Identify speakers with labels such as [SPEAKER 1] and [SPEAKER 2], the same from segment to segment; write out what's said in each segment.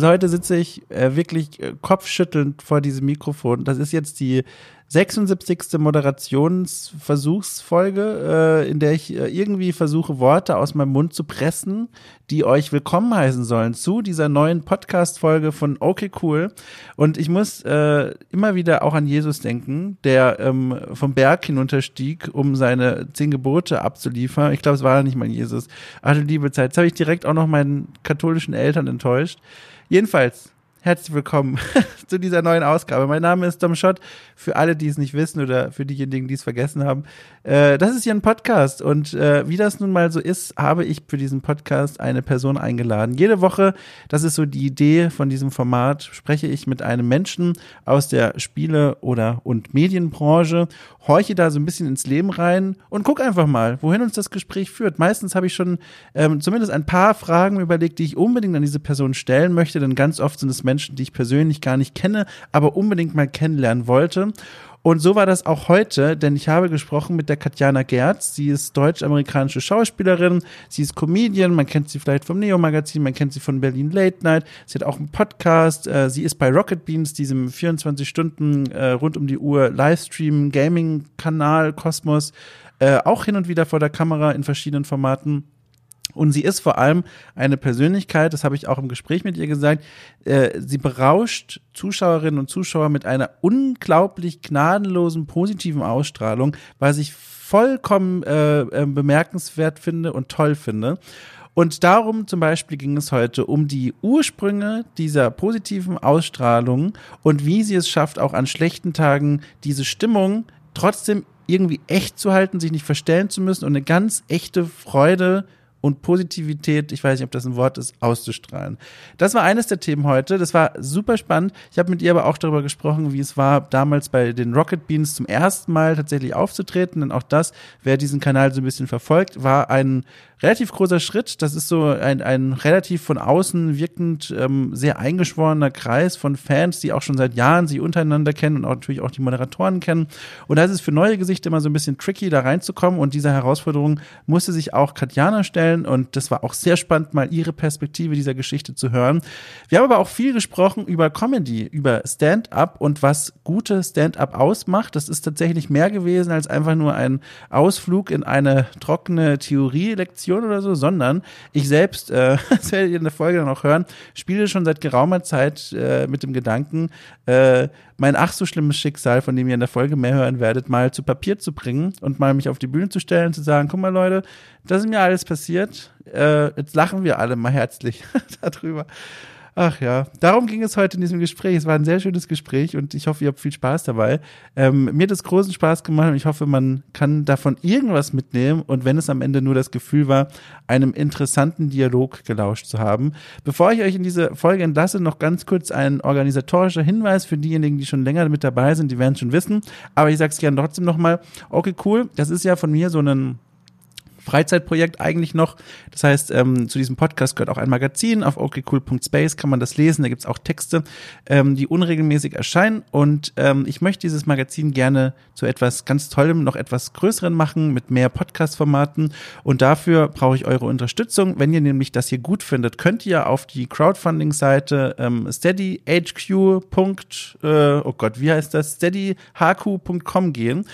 [SPEAKER 1] Also heute sitze ich äh, wirklich äh, kopfschüttelnd vor diesem Mikrofon. Das ist jetzt die 76. Moderationsversuchsfolge, äh, in der ich äh, irgendwie versuche, Worte aus meinem Mund zu pressen, die euch willkommen heißen sollen zu dieser neuen Podcast-Folge von Okay Cool. Und ich muss äh, immer wieder auch an Jesus denken, der ähm, vom Berg hinunterstieg, um seine zehn Gebote abzuliefern. Ich glaube, es war ja nicht mal Jesus. Ach liebe Zeit. Jetzt habe ich direkt auch noch meinen katholischen Eltern enttäuscht. Jedenfalls, Herzlich willkommen zu dieser neuen Ausgabe. Mein Name ist Dom Schott. Für alle, die es nicht wissen oder für diejenigen, die es vergessen haben. Äh, das ist hier ein Podcast. Und äh, wie das nun mal so ist, habe ich für diesen Podcast eine Person eingeladen. Jede Woche, das ist so die Idee von diesem Format, spreche ich mit einem Menschen aus der Spiele- oder und Medienbranche, horche da so ein bisschen ins Leben rein und guck einfach mal, wohin uns das Gespräch führt. Meistens habe ich schon ähm, zumindest ein paar Fragen überlegt, die ich unbedingt an diese Person stellen möchte, denn ganz oft sind es Menschen, die ich persönlich gar nicht kenne, aber unbedingt mal kennenlernen wollte. Und so war das auch heute, denn ich habe gesprochen mit der Katjana Gerz. Sie ist deutsch-amerikanische Schauspielerin, sie ist Comedian, man kennt sie vielleicht vom Neo-Magazin, man kennt sie von Berlin Late Night. Sie hat auch einen Podcast, äh, sie ist bei Rocket Beans, diesem 24 Stunden äh, rund um die Uhr Livestream, Gaming-Kanal, Kosmos, äh, auch hin und wieder vor der Kamera in verschiedenen Formaten. Und sie ist vor allem eine Persönlichkeit, das habe ich auch im Gespräch mit ihr gesagt, äh, sie berauscht Zuschauerinnen und Zuschauer mit einer unglaublich gnadenlosen, positiven Ausstrahlung, was ich vollkommen äh, äh, bemerkenswert finde und toll finde. Und darum zum Beispiel ging es heute um die Ursprünge dieser positiven Ausstrahlung und wie sie es schafft, auch an schlechten Tagen diese Stimmung trotzdem irgendwie echt zu halten, sich nicht verstellen zu müssen und eine ganz echte Freude und Positivität, ich weiß nicht, ob das ein Wort ist, auszustrahlen. Das war eines der Themen heute. Das war super spannend. Ich habe mit ihr aber auch darüber gesprochen, wie es war, damals bei den Rocket Beans zum ersten Mal tatsächlich aufzutreten. Denn auch das, wer diesen Kanal so ein bisschen verfolgt, war ein relativ großer Schritt. Das ist so ein, ein relativ von außen wirkend ähm, sehr eingeschworener Kreis von Fans, die auch schon seit Jahren sie untereinander kennen und auch natürlich auch die Moderatoren kennen. Und da ist es für neue Gesichter immer so ein bisschen tricky, da reinzukommen. Und diese Herausforderung musste sich auch Katjana stellen. Und das war auch sehr spannend, mal ihre Perspektive dieser Geschichte zu hören. Wir haben aber auch viel gesprochen über Comedy, über Stand-up und was gute Stand-up ausmacht. Das ist tatsächlich mehr gewesen als einfach nur ein Ausflug in eine trockene Theorielektion oder so, sondern ich selbst, äh, das werdet ihr in der Folge dann auch hören, spiele schon seit geraumer Zeit äh, mit dem Gedanken, äh, mein ach so schlimmes Schicksal, von dem ihr in der Folge mehr hören werdet, mal zu Papier zu bringen und mal mich auf die Bühne zu stellen, zu sagen, guck mal Leute, das ist mir alles passiert, äh, jetzt lachen wir alle mal herzlich darüber. Ach ja, darum ging es heute in diesem Gespräch. Es war ein sehr schönes Gespräch und ich hoffe, ihr habt viel Spaß dabei. Ähm, mir hat es großen Spaß gemacht und ich hoffe, man kann davon irgendwas mitnehmen und wenn es am Ende nur das Gefühl war, einem interessanten Dialog gelauscht zu haben. Bevor ich euch in diese Folge entlasse, noch ganz kurz ein organisatorischer Hinweis für diejenigen, die schon länger mit dabei sind, die werden es schon wissen. Aber ich sage es gerne trotzdem nochmal. Okay, cool. Das ist ja von mir so ein Freizeitprojekt eigentlich noch. Das heißt, ähm, zu diesem Podcast gehört auch ein Magazin. Auf okcool.space kann man das lesen. Da gibt's auch Texte, ähm, die unregelmäßig erscheinen. Und ähm, ich möchte dieses Magazin gerne zu etwas ganz Tollem, noch etwas Größeren machen, mit mehr Podcast-Formaten. Und dafür brauche ich eure Unterstützung. Wenn ihr nämlich das hier gut findet, könnt ihr auf die Crowdfunding-Seite ähm, steadyhq. Äh, oh Gott, wie heißt das? steadyhq.com gehen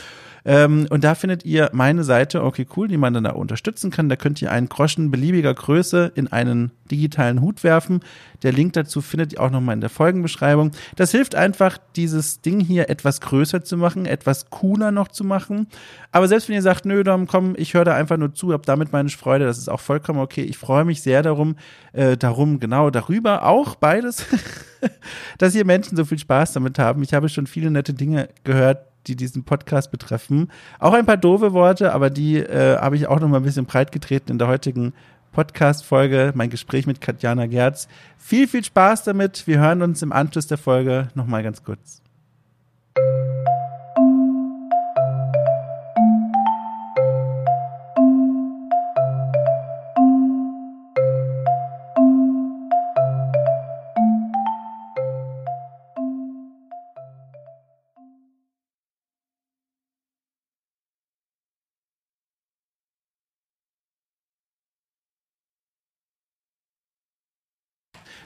[SPEAKER 1] ähm, und da findet ihr meine Seite, okay, cool, die man dann da unterstützen kann. Da könnt ihr einen Groschen beliebiger Größe in einen digitalen Hut werfen. Der Link dazu findet ihr auch nochmal in der Folgenbeschreibung. Das hilft einfach, dieses Ding hier etwas größer zu machen, etwas cooler noch zu machen. Aber selbst wenn ihr sagt, nö, Dom, komm, ich höre da einfach nur zu, hab damit meine Freude, das ist auch vollkommen okay. Ich freue mich sehr darum, äh, darum, genau, darüber auch beides, dass hier Menschen so viel Spaß damit haben. Ich habe schon viele nette Dinge gehört, die diesen Podcast betreffen. Auch ein paar doofe Worte, aber die äh, habe ich auch noch mal ein bisschen breit getreten in der heutigen Podcast-Folge, mein Gespräch mit Katjana Gerz. Viel, viel Spaß damit. Wir hören uns im Anschluss der Folge noch mal ganz kurz.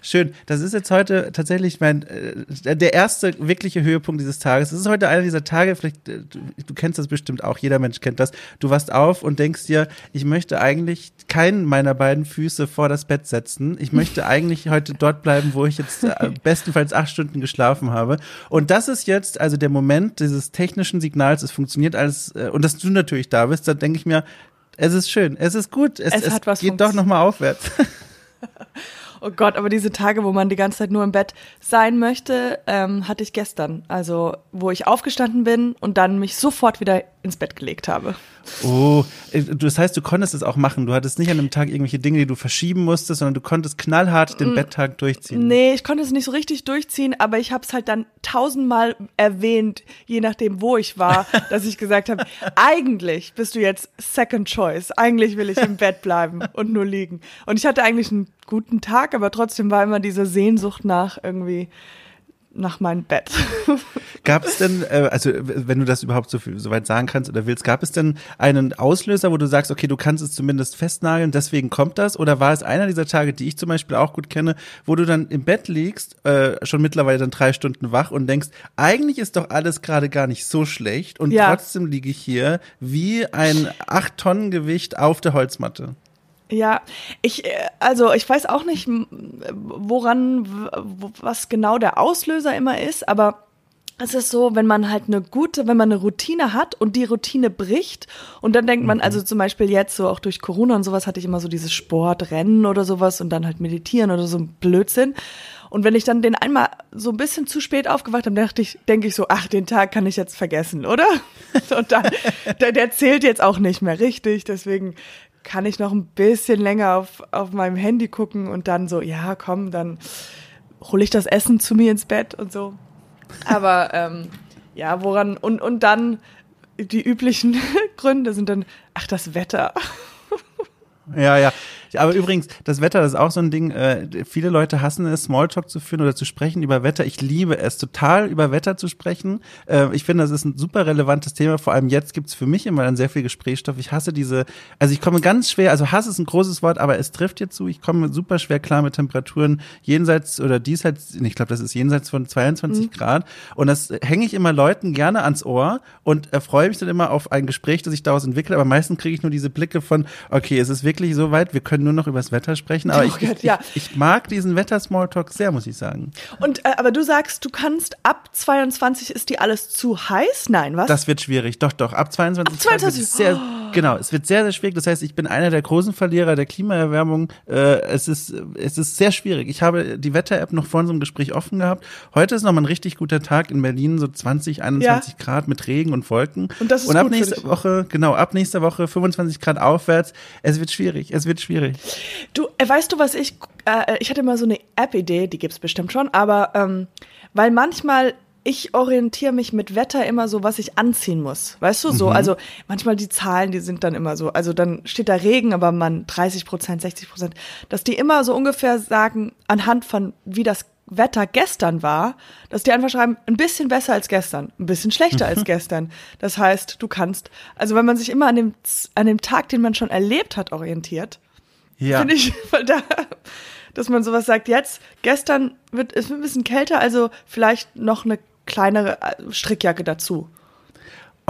[SPEAKER 1] Schön. Das ist jetzt heute tatsächlich mein äh, der erste wirkliche Höhepunkt dieses Tages. Es ist heute einer dieser Tage, vielleicht äh, du, du, kennst das bestimmt auch, jeder Mensch kennt das. Du wachst auf und denkst dir, ich möchte eigentlich keinen meiner beiden Füße vor das Bett setzen. Ich möchte eigentlich heute dort bleiben, wo ich jetzt äh, bestenfalls acht Stunden geschlafen habe. Und das ist jetzt also der Moment dieses technischen Signals. Es funktioniert alles äh, und dass du natürlich da bist, da denke ich mir, es ist schön, es ist gut, es,
[SPEAKER 2] Es
[SPEAKER 1] es, geht doch nochmal aufwärts.
[SPEAKER 2] Oh Gott, aber diese Tage, wo man die ganze Zeit nur im Bett sein möchte, ähm, hatte ich gestern. Also, wo ich aufgestanden bin und dann mich sofort wieder ins Bett gelegt habe.
[SPEAKER 1] Oh, äh, das heißt, du konntest es auch machen. Du hattest nicht an einem Tag irgendwelche Dinge, die du verschieben musstest, sondern du konntest knallhart den Betttag durchziehen.
[SPEAKER 2] Mm, Nee, ich konnte es nicht so richtig durchziehen, aber ich habe es halt dann tausendmal erwähnt, je nachdem, wo ich war, dass ich gesagt habe, eigentlich bist du jetzt Second Choice. Eigentlich will ich im Bett bleiben und nur liegen. Und ich hatte eigentlich einen guten Tag, aber trotzdem war immer diese Sehnsucht nach irgendwie nach meinem Bett.
[SPEAKER 1] Gab es denn, äh, also wenn du das überhaupt so, viel, so weit sagen kannst oder willst, gab es denn einen Auslöser, wo du sagst, okay, du kannst es zumindest festnageln, deswegen kommt das? Oder war es einer dieser Tage, die ich zum Beispiel auch gut kenne, wo du dann im Bett liegst, äh, schon mittlerweile dann drei Stunden wach und denkst, eigentlich ist doch alles gerade gar nicht so schlecht und
[SPEAKER 2] Ja.
[SPEAKER 1] trotzdem liege ich hier wie ein acht Tonnen Gewicht auf der Holzmatte.
[SPEAKER 2] Ja, ich, äh, also ich weiß auch nicht, woran, was genau der Auslöser immer ist, aber es ist so, wenn man halt eine gute, wenn man eine Routine hat und die Routine bricht und dann denkt man, also zum Beispiel jetzt so auch durch Corona und sowas hatte ich immer so dieses Sport, Rennen oder sowas und dann halt meditieren oder so ein Blödsinn. Und wenn ich dann den einmal so ein bisschen zu spät aufgewacht habe, dachte ich, denke ich so, ach, den Tag kann ich jetzt vergessen, oder? Und dann, der, der zählt jetzt auch nicht mehr richtig, deswegen kann ich noch ein bisschen länger auf, auf meinem Handy gucken und dann so, ja, komm, dann hole ich das Essen zu mir ins Bett und so. Aber ähm, ja, woran, und, und dann die üblichen Gründe sind dann, ach, das Wetter.
[SPEAKER 1] Ja, ja. Aber übrigens, das Wetter, das ist auch so ein Ding. Äh, viele Leute hassen es, Smalltalk zu führen oder zu sprechen über Wetter. Ich liebe es, total über Wetter zu sprechen. Äh, ich finde, das ist ein super relevantes Thema. Vor allem jetzt gibt's für mich immer dann sehr viel Gesprächsstoff. Ich hasse diese, also ich komme ganz schwer, also Hass ist ein großes Wort, aber es trifft jetzt zu. Ich komme super schwer klar mit Temperaturen jenseits oder diesseits, ich glaube, das ist jenseits von 22 Grad. Und das hänge ich immer Leuten gerne ans Ohr und erfreue mich dann immer auf ein Gespräch, das sich daraus entwickelt. Aber meistens kriege ich nur diese Blicke von, okay, es ist wirklich so weit, wir können nur noch über das Wetter sprechen. Aber
[SPEAKER 2] Oh
[SPEAKER 1] ich,
[SPEAKER 2] Gott,
[SPEAKER 1] ich,
[SPEAKER 2] ja.
[SPEAKER 1] ich, ich mag diesen Wetter-Smalltalk sehr, muss ich sagen.
[SPEAKER 2] Und äh, aber du sagst, du kannst ab 22 ist die alles zu heiß? Nein, was?
[SPEAKER 1] Das wird schwierig. Doch, doch. Ab 22
[SPEAKER 2] Ab 22?
[SPEAKER 1] Grad sehr, genau. Es wird sehr, sehr schwierig. Das heißt, ich bin einer der großen Verlierer der Klimaerwärmung. Äh, es ist, es ist sehr schwierig. Ich habe die Wetter-App noch vor unserem Gespräch offen gehabt. Heute ist noch mal ein richtig guter Tag in Berlin, so 20, 21 Grad mit Regen und Wolken.
[SPEAKER 2] Und das ist
[SPEAKER 1] Und ab nächster. Woche, genau, ab nächster Woche 25 Grad aufwärts. Es wird schwierig. Es wird schwierig.
[SPEAKER 2] Du, äh, weißt du, was ich, äh, ich hatte mal so eine App-Idee, die gibt's bestimmt schon, aber ähm, weil manchmal ich orientiere mich mit Wetter immer so, was ich anziehen muss. Weißt du, so, also manchmal die Zahlen, die sind dann immer so, also dann steht da Regen, aber man 30 Prozent, 60 Prozent, dass die immer so ungefähr sagen, anhand von wie das Wetter gestern war, dass die einfach schreiben, ein bisschen besser als gestern, ein bisschen schlechter als gestern. Das heißt, du kannst, also wenn man sich immer an dem, an dem Tag, den man schon erlebt hat, orientiert,
[SPEAKER 1] Ja.
[SPEAKER 2] finde ich, weil da, dass man sowas sagt, jetzt, gestern wird es ein bisschen kälter, also vielleicht noch eine kleinere äh, Strickjacke dazu.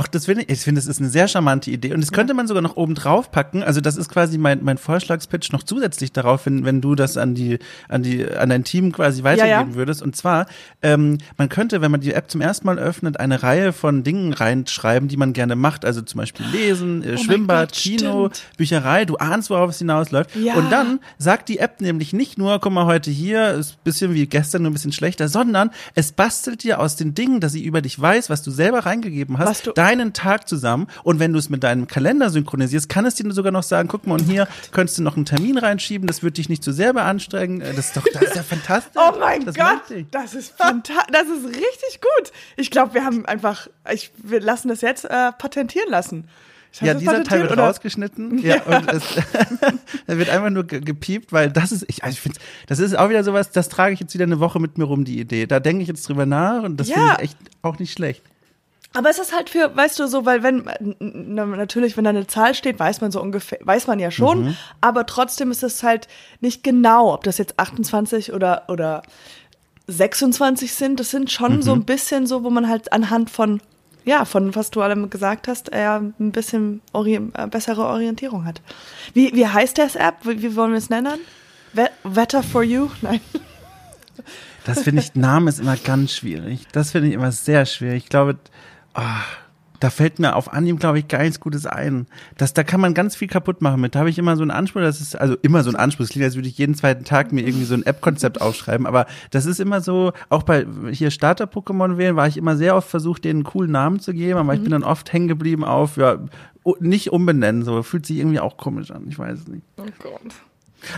[SPEAKER 1] Ach, das finde ich, ich finde, das ist eine sehr charmante Idee. Und das könnte man sogar noch oben drauf packen. Also das ist quasi mein, mein Vorschlagspitch noch zusätzlich darauf, wenn, wenn du das an die, an die, an dein Team quasi weitergeben
[SPEAKER 2] ja.
[SPEAKER 1] würdest. Und zwar, ähm, man könnte, wenn man die App zum ersten Mal öffnet, eine Reihe von Dingen reinschreiben, die man gerne macht. Also zum Beispiel lesen, äh,
[SPEAKER 2] Oh
[SPEAKER 1] Schwimmbad,
[SPEAKER 2] Gott,
[SPEAKER 1] Kino,
[SPEAKER 2] stimmt.
[SPEAKER 1] Bücherei. Du ahnst, worauf es hinausläuft.
[SPEAKER 2] Ja.
[SPEAKER 1] Und dann sagt die App nämlich nicht nur, guck mal, heute hier ist ein bisschen wie gestern, nur ein bisschen schlechter, sondern es bastelt dir aus den Dingen, dass sie über dich weiß, was du selber reingegeben hast,
[SPEAKER 2] du-
[SPEAKER 1] deinen Tag zusammen. Und wenn du es mit deinem Kalender synchronisierst, kann es dir sogar noch sagen, guck mal, und hier könntest du noch einen Termin reinschieben, das wird dich nicht zu sehr beanstrengen. Äh, Das ist doch, das ist ja fantastisch.
[SPEAKER 2] Oh mein
[SPEAKER 1] das
[SPEAKER 2] Gott, das ist fantastisch, das ist richtig gut. Ich glaube, wir haben einfach, ich, wir lassen das jetzt äh, patentieren lassen. Ich
[SPEAKER 1] Ja, dieser Teil wird
[SPEAKER 2] oder?
[SPEAKER 1] rausgeschnitten. Ja, und es er wird einfach nur ge- gepiept, weil das ist, ich, also ich finde, das ist auch wieder sowas, das trage ich jetzt wieder eine Woche mit mir rum, die Idee. Da denke ich jetzt drüber nach und das
[SPEAKER 2] Ja.
[SPEAKER 1] finde ich echt auch nicht schlecht.
[SPEAKER 2] Aber es ist halt für, weißt du, so, weil wenn, na, natürlich, wenn da eine Zahl steht, weiß man so ungefähr, weiß man ja schon,
[SPEAKER 1] Mhm.
[SPEAKER 2] aber trotzdem ist es halt nicht genau, ob das jetzt 28 oder, oder 26 sind. Das sind schon
[SPEAKER 1] Mhm.
[SPEAKER 2] so ein bisschen so, wo man halt anhand von, ja, von was du allem gesagt hast, eher ein bisschen ori äh, bessere Orientierung hat. Wie, wie heißt das App? Wie, wie wollen wir es nennen? We Wetter for You? Nein.
[SPEAKER 1] Das finde ich, Name ist immer ganz schwierig. Das finde ich immer sehr schwierig. Ich glaube, ah, da fällt mir auf Anhieb, glaube ich, gar nichts Gutes ein. Das, da kann man ganz viel kaputt machen mit. Da habe ich immer so einen Anspruch, das ist, also immer so ein Anspruch. Es klingt, als würde ich jeden zweiten Tag mir irgendwie so ein App-Konzept aufschreiben. Aber das ist immer so, auch bei hier Starter-Pokémon wählen, war ich immer sehr oft versucht, denen einen coolen Namen zu geben, aber ich bin dann oft hängen geblieben auf, ja, nicht umbenennen, so. Fühlt sich irgendwie auch komisch an. Ich weiß es nicht.
[SPEAKER 2] Oh Gott.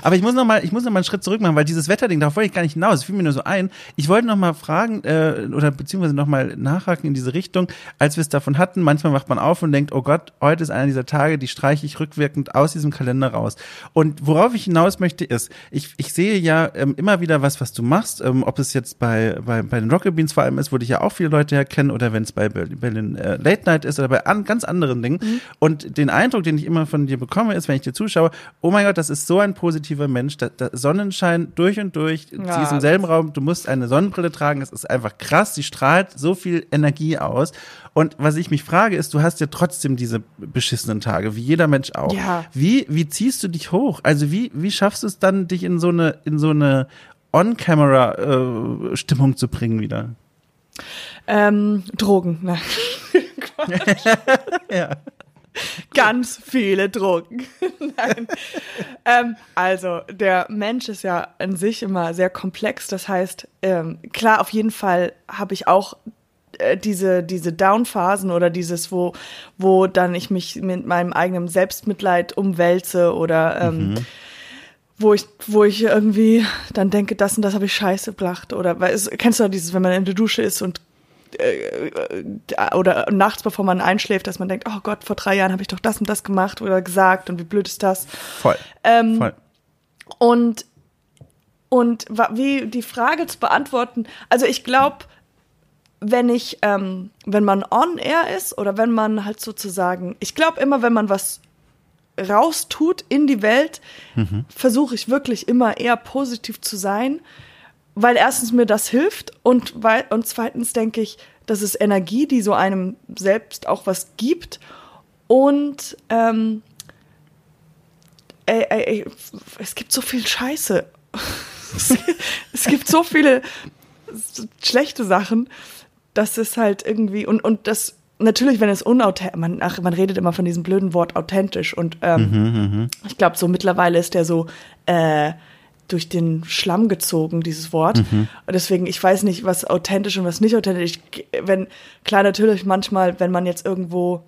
[SPEAKER 1] Aber ich muss noch mal, ich muss noch mal einen Schritt zurück machen, weil dieses Wetterding, darauf wollte ich gar nicht hinaus. Es fiel mir nur so ein. Ich wollte noch mal fragen äh, oder beziehungsweise noch mal nachhaken in diese Richtung, als wir es davon hatten. Manchmal wacht man auf und denkt, oh Gott, heute ist einer dieser Tage, die streiche ich rückwirkend aus diesem Kalender raus. Und worauf ich hinaus möchte, ist, ich, ich sehe ja ähm, immer wieder was, was du machst, ähm, ob es jetzt bei, bei, bei den Rocket Beans vor allem ist, wo dich ja auch viele Leute herkennen, oder wenn es bei Berlin, Berlin äh, Late Night ist oder bei an, ganz anderen Dingen. Und den Eindruck, den ich immer von dir bekomme, ist, wenn ich dir zuschaue, oh mein Gott, das ist so ein positiver Mensch, da, da Sonnenschein durch und durch, sie
[SPEAKER 2] Ja,
[SPEAKER 1] ist im selben Raum, du musst eine Sonnenbrille tragen, es ist einfach krass, sie strahlt so viel Energie aus. Und was ich mich frage, ist, du hast ja trotzdem diese beschissenen Tage, wie jeder Mensch auch.
[SPEAKER 2] Ja.
[SPEAKER 1] Wie, wie ziehst du dich hoch? Also wie, wie schaffst du es dann, dich in so eine, in so eine On-Camera-Stimmung zu bringen wieder?
[SPEAKER 2] Ähm, Drogen. Nein.
[SPEAKER 1] Ja.
[SPEAKER 2] Ganz viele Drogen. Nein. ähm, also, der Mensch ist ja an sich immer sehr komplex. Das heißt, ähm, klar, auf jeden Fall habe ich auch äh, diese, diese Down-Phasen oder dieses, wo, wo dann ich mich mit meinem eigenen Selbstmitleid umwälze oder ähm, wo ich, wo ich irgendwie dann denke, das und das habe ich scheiße gemacht. Oder weil es, kennst du dieses, wenn man in der Dusche ist und äh, oder nachts, bevor man einschläft, dass man denkt, oh Gott, vor drei Jahren habe ich doch das und das gemacht oder gesagt und wie blöd ist das.
[SPEAKER 1] Voll.
[SPEAKER 2] Ähm,
[SPEAKER 1] Voll.
[SPEAKER 2] Und, und wie die Frage zu beantworten, also ich glaube, wenn ich, ähm, wenn man on air ist oder wenn man halt sozusagen, ich glaube immer, wenn man was raustut in die Welt, versuche ich wirklich immer eher positiv zu sein, weil erstens mir das hilft und, weil, und zweitens denke ich, das ist Energie, die so einem selbst auch was gibt und ähm, ey, ey, ey, es gibt so viel Scheiße. es, gibt so viele schlechte Sachen, dass es halt irgendwie und und das natürlich, wenn es unauthentisch, man, ach, man redet immer von diesem blöden Wort authentisch und ähm, ich glaube, so mittlerweile ist der so äh, durch den Schlamm gezogen, dieses Wort. Und deswegen, ich weiß nicht, was authentisch und was nicht authentisch. Wenn, klar, natürlich manchmal, wenn man jetzt irgendwo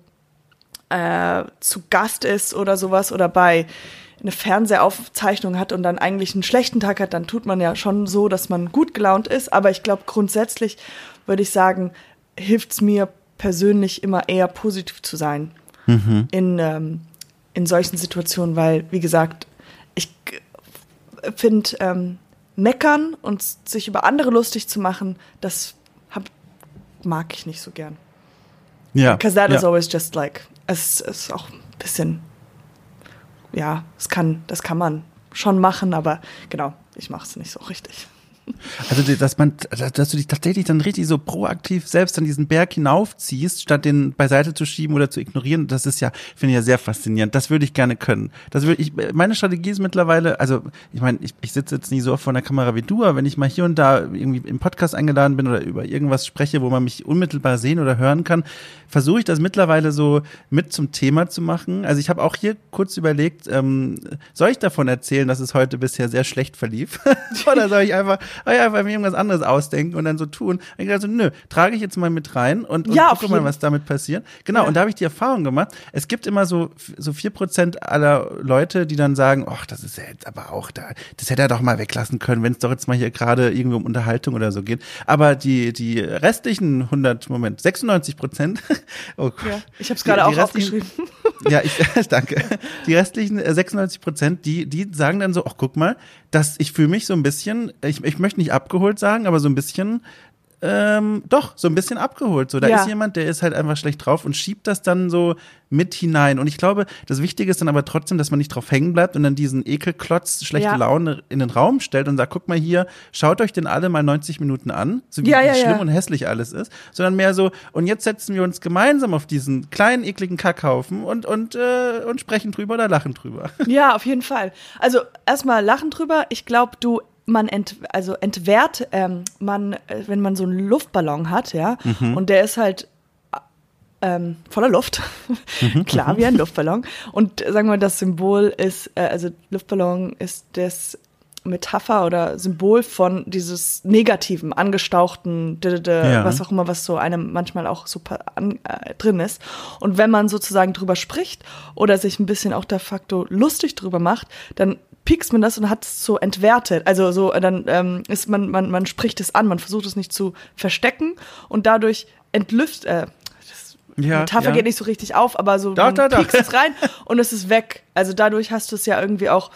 [SPEAKER 2] äh, zu Gast ist oder sowas oder bei eine Fernsehaufzeichnung hat und dann eigentlich einen schlechten Tag hat, dann tut man ja schon so, dass man gut gelaunt ist. Aber ich glaube, grundsätzlich würde ich sagen, hilft es mir persönlich immer eher positiv zu sein in, ähm, in solchen Situationen, weil, wie gesagt, ich finde, ähm, meckern und sich über andere lustig zu machen, das hab, mag ich nicht so gern.
[SPEAKER 1] Ja.
[SPEAKER 2] Because that
[SPEAKER 1] ja.
[SPEAKER 2] is always just like, es ist auch ein bisschen, ja, es kann, das kann man schon machen, aber genau, ich mache es nicht so richtig.
[SPEAKER 1] Also, dass man, dass du dich tatsächlich dann richtig so proaktiv selbst an diesen Berg hinaufziehst, statt den beiseite zu schieben oder zu ignorieren, das ist ja, finde ich ja sehr faszinierend. Das würde ich gerne können. Das würde ich, meine Strategie ist mittlerweile, also, ich meine, ich, ich sitze jetzt nicht so oft vor der Kamera wie du, aber wenn ich mal hier und da irgendwie im Podcast eingeladen bin oder über irgendwas spreche, wo man mich unmittelbar sehen oder hören kann, versuche ich das mittlerweile so mit zum Thema zu machen. Also, ich habe auch hier kurz überlegt, ähm, soll ich davon erzählen, dass es heute bisher sehr schlecht verlief? oder soll ich einfach, soll ich einfach mir irgendwas anderes ausdenken und dann so tun? Und ich dachte so, nö, trage ich jetzt mal mit rein und, und
[SPEAKER 2] Ja,
[SPEAKER 1] gucke mal, was damit passiert. Genau,
[SPEAKER 2] Ja.
[SPEAKER 1] und da habe ich die Erfahrung gemacht, es gibt immer so, so vier Prozent aller Leute, die dann sagen, ach, das ist ja jetzt aber auch da, das hätte er doch mal weglassen können, wenn es doch jetzt mal hier gerade irgendwie um Unterhaltung oder so geht. Aber die, die restlichen 100, Moment, 96 Prozent, oh Gott.
[SPEAKER 2] Ja, ich habe es gerade auch aufgeschrieben.
[SPEAKER 1] Ja, ich danke. Die restlichen äh, 96 Prozent, die, die sagen dann so, ach guck mal, dass ich fühle mich so ein bisschen, ich, ich möchte nicht abgeholt sagen, aber so ein bisschen ähm, doch so ein bisschen abgeholt. So, da
[SPEAKER 2] Ja.
[SPEAKER 1] ist jemand, der ist halt einfach schlecht drauf und schiebt das dann so mit hinein. Und ich glaube, das Wichtige ist dann aber trotzdem, dass man nicht drauf hängen bleibt und dann diesen Ekelklotz, schlechte
[SPEAKER 2] Ja.
[SPEAKER 1] Laune in den Raum stellt und sagt, guck mal hier, schaut euch den alle mal 90 Minuten an, so wie,
[SPEAKER 2] Ja,
[SPEAKER 1] wie schlimm und hässlich alles ist, sondern mehr so, und jetzt setzen wir uns gemeinsam auf diesen kleinen, ekligen Kackhaufen und, und, äh, und sprechen drüber oder lachen drüber.
[SPEAKER 2] Ja, auf jeden Fall. Also erstmal lachen drüber. Ich glaube, du man ent, also entwehrt, ähm, man, äh, wenn man so einen Luftballon hat, ja, und der ist halt ähm, voller Luft, klar wie ein Luftballon. Und äh, sagen wir, das Symbol ist, äh, also Luftballon ist das Metapher oder Symbol von dieses negativen, angestauchten,
[SPEAKER 1] Ja.
[SPEAKER 2] was auch immer, was so einem manchmal auch so an, äh, drin ist. Und wenn man sozusagen drüber spricht oder sich ein bisschen auch de facto lustig drüber macht, dann piekst man das und hat es so entwertet. Also so, dann ähm, ist man, man, man spricht es an, man versucht es nicht zu verstecken und dadurch entlüft, äh,
[SPEAKER 1] Ja,
[SPEAKER 2] Metapher
[SPEAKER 1] ja.
[SPEAKER 2] geht nicht so richtig auf, aber so man
[SPEAKER 1] doch, doch.
[SPEAKER 2] piekst es rein und es ist weg. Also dadurch hast du es ja irgendwie auch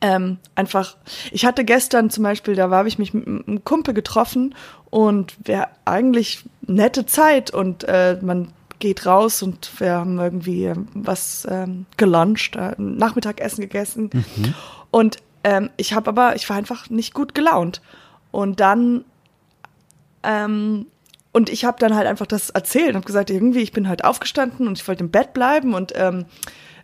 [SPEAKER 2] ähm, einfach. Ich hatte gestern zum Beispiel, da habe ich mich mit einem Kumpel getroffen und wir eigentlich nette Zeit und äh, man geht raus und wir haben irgendwie ähm, was ähm, geluncht, äh, Nachmittagessen gegessen und ähm, ich habe aber, ich war einfach nicht gut gelaunt und dann ähm, und ich habe dann halt einfach das erzählt und habe gesagt, irgendwie, ich bin halt aufgestanden und ich wollte im Bett bleiben und ähm,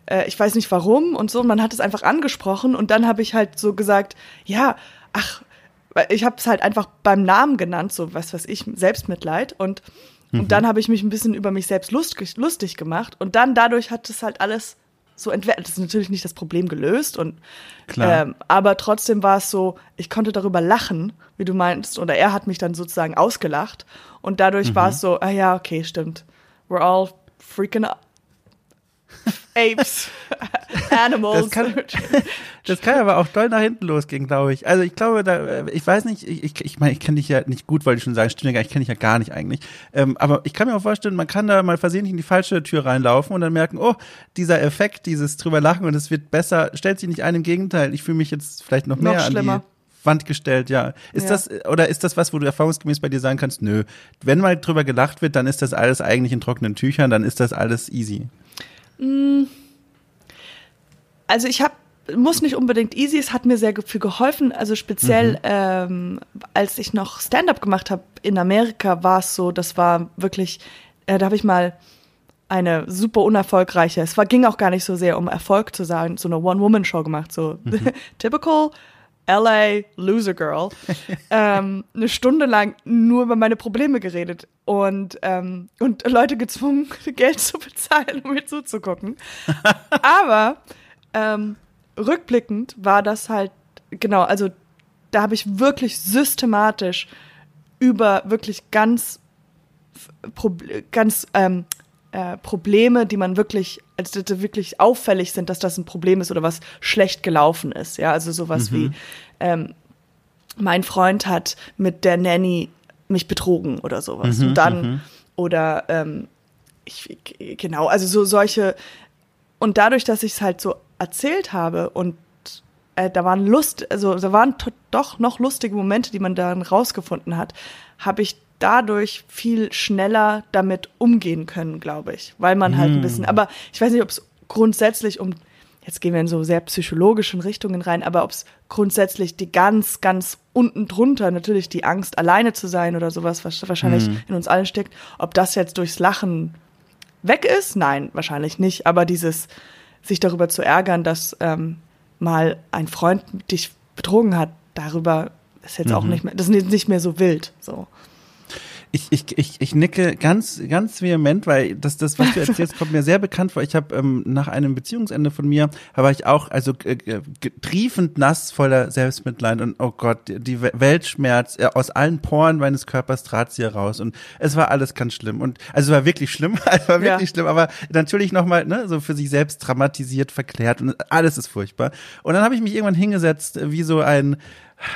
[SPEAKER 2] äh, ich weiß nicht warum und so. Und man hat es einfach angesprochen und dann habe ich halt so gesagt, ja, ach, ich habe es halt einfach beim Namen genannt, so was weiß ich, Selbstmitleid und und dann habe ich mich ein bisschen über mich selbst lustig, lustig gemacht und dann dadurch hat es halt alles so entwertet. Das ist natürlich nicht das Problem gelöst und
[SPEAKER 1] Klar.
[SPEAKER 2] ähm, aber trotzdem war es so, ich konnte darüber lachen, wie du meinst, oder er hat mich dann sozusagen ausgelacht und dadurch war es so, ah ja, okay, stimmt. We're all freaking apes, animals.
[SPEAKER 1] Das kann- Das kann aber auch doll nach hinten losgehen, glaube ich. Also ich glaube, da, ich weiß nicht, ich, ich, ich meine, ich kenne dich ja nicht gut, wollte ich schon sagen, stimmt ja gar ich kenne dich ja gar nicht eigentlich. Ähm, aber ich kann mir auch vorstellen, man kann da mal versehentlich in die falsche Tür reinlaufen und dann merken, oh, dieser Effekt, dieses drüber lachen und es wird besser, stellt sich nicht ein, im Gegenteil, ich fühle mich jetzt vielleicht noch
[SPEAKER 2] Noch
[SPEAKER 1] mehr an
[SPEAKER 2] schlimmer.
[SPEAKER 1] die Wand gestellt, ja. Ist
[SPEAKER 2] Ja.
[SPEAKER 1] das, oder ist das was, wo du erfahrungsgemäß bei dir sagen kannst, nö, wenn mal drüber gelacht wird, dann ist das alles eigentlich in trockenen Tüchern, dann ist das alles easy.
[SPEAKER 2] Also ich habe muss nicht unbedingt easy, es hat mir sehr viel geholfen. Also speziell, ähm, als ich noch Stand-up gemacht habe in Amerika, war es so, das war wirklich, äh, da habe ich mal eine super unerfolgreiche, es war, ging auch gar nicht so sehr um Erfolg zu sagen, so eine One-Woman-Show gemacht, so typical LA Loser Girl. ähm, eine Stunde lang nur über meine Probleme geredet und, ähm, und Leute gezwungen, Geld zu bezahlen, um mir zuzugucken. Aber ähm, rückblickend war das halt, genau, also da habe ich wirklich systematisch über wirklich ganz, ganz ähm, äh, Probleme, die man wirklich, also die wirklich auffällig sind, dass das ein Problem ist oder was schlecht gelaufen ist. Ja, also sowas wie, ähm, mein Freund hat mit der Nanny mich betrogen oder sowas. und dann, oder ähm, ich, genau, also so solche, und dadurch, dass ich es halt so erzählt habe und äh, da waren Lust, also da waren doch noch lustige Momente, die man dann rausgefunden hat, habe ich dadurch viel schneller damit umgehen können, glaube ich, weil man halt ein bisschen, aber ich weiß nicht, ob es grundsätzlich um, jetzt gehen wir in so sehr psychologischen Richtungen rein, aber ob es grundsätzlich die ganz, ganz unten drunter, natürlich die Angst, alleine zu sein oder sowas, was wahrscheinlich in uns allen steckt, ob das jetzt durchs Lachen weg ist? Nein, wahrscheinlich nicht. Aber dieses, sich darüber zu ärgern, dass ähm, mal ein Freund dich betrogen hat, darüber ist jetzt auch nicht mehr, das ist jetzt nicht mehr so wild. So.
[SPEAKER 1] Ich, ich, ich, ich nicke ganz, ganz vehement, weil das, das, was du erzählst, kommt mir sehr bekannt vor. Ich habe ähm, nach einem Beziehungsende von mir, war ich auch also äh, äh, triefend nass voller Selbstmitleid und oh Gott, die- die We- Weltschmerz äh, aus allen Poren meines Körpers trat sie heraus und es war alles ganz schlimm und also es war wirklich schlimm, es war wirklich
[SPEAKER 2] Ja.
[SPEAKER 1] schlimm, aber natürlich nochmal ne, so für sich selbst dramatisiert, verklärt und alles ist furchtbar. Und dann habe ich mich irgendwann hingesetzt, äh, wie so ein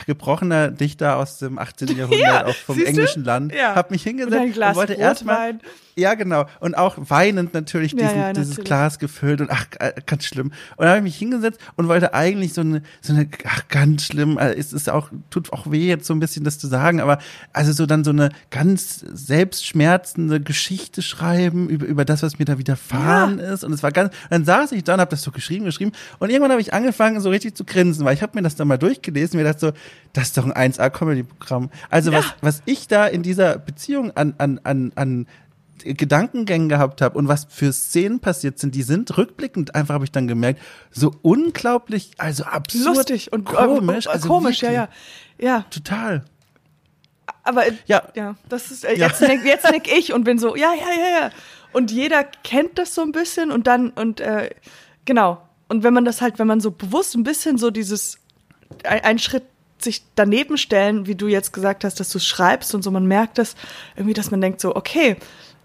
[SPEAKER 1] gebrochener Dichter aus dem 18. Jahrhundert,
[SPEAKER 2] Ja,
[SPEAKER 1] auch vom englischen Land,
[SPEAKER 2] Ja.
[SPEAKER 1] habe mich
[SPEAKER 2] Und
[SPEAKER 1] hingesetzt
[SPEAKER 2] Glas
[SPEAKER 1] und wollte erstmal ja, genau. Und auch weinend natürlich
[SPEAKER 2] Ja,
[SPEAKER 1] diesen,
[SPEAKER 2] ja,
[SPEAKER 1] dieses
[SPEAKER 2] natürlich.
[SPEAKER 1] Glas gefüllt und ach, äh, ganz schlimm. Und dann habe ich mich hingesetzt und wollte eigentlich so eine, so eine, ach, ganz schlimm, äh, es ist auch, tut auch weh jetzt so ein bisschen das zu sagen, aber also so dann so eine ganz selbstschmerzende Geschichte schreiben über, über das, was mir da widerfahren ist. Und es war ganz, und dann saß ich da und habe das so geschrieben, geschrieben. Und irgendwann habe ich angefangen, so richtig zu grinsen, weil ich habe mir das dann mal durchgelesen und mir dachte so, das ist doch ein 1A-Comedy-Programm. Also was, was ich da in dieser Beziehung an, an, an, an Gedankengängen gehabt habe und was für Szenen passiert sind, die sind rückblickend einfach habe ich dann gemerkt, so unglaublich, also absurd
[SPEAKER 2] Lustig und
[SPEAKER 1] komisch,
[SPEAKER 2] äh,
[SPEAKER 1] also
[SPEAKER 2] komisch, ja,
[SPEAKER 1] wirklich,
[SPEAKER 2] ja. Ja,
[SPEAKER 1] total.
[SPEAKER 2] aber
[SPEAKER 1] Ja.
[SPEAKER 2] ja, das ist äh,
[SPEAKER 1] Ja.
[SPEAKER 2] jetzt nick, jetzt nick ich und bin so, ja, ja, ja, ja. Und jeder kennt das so ein bisschen und dann und äh, genau. Und wenn man das halt, wenn man so bewusst ein bisschen so dieses ein, einen Schritt sich daneben stellen, wie du jetzt gesagt hast, dass du schreibst und so, man merkt das irgendwie, dass man denkt so, okay,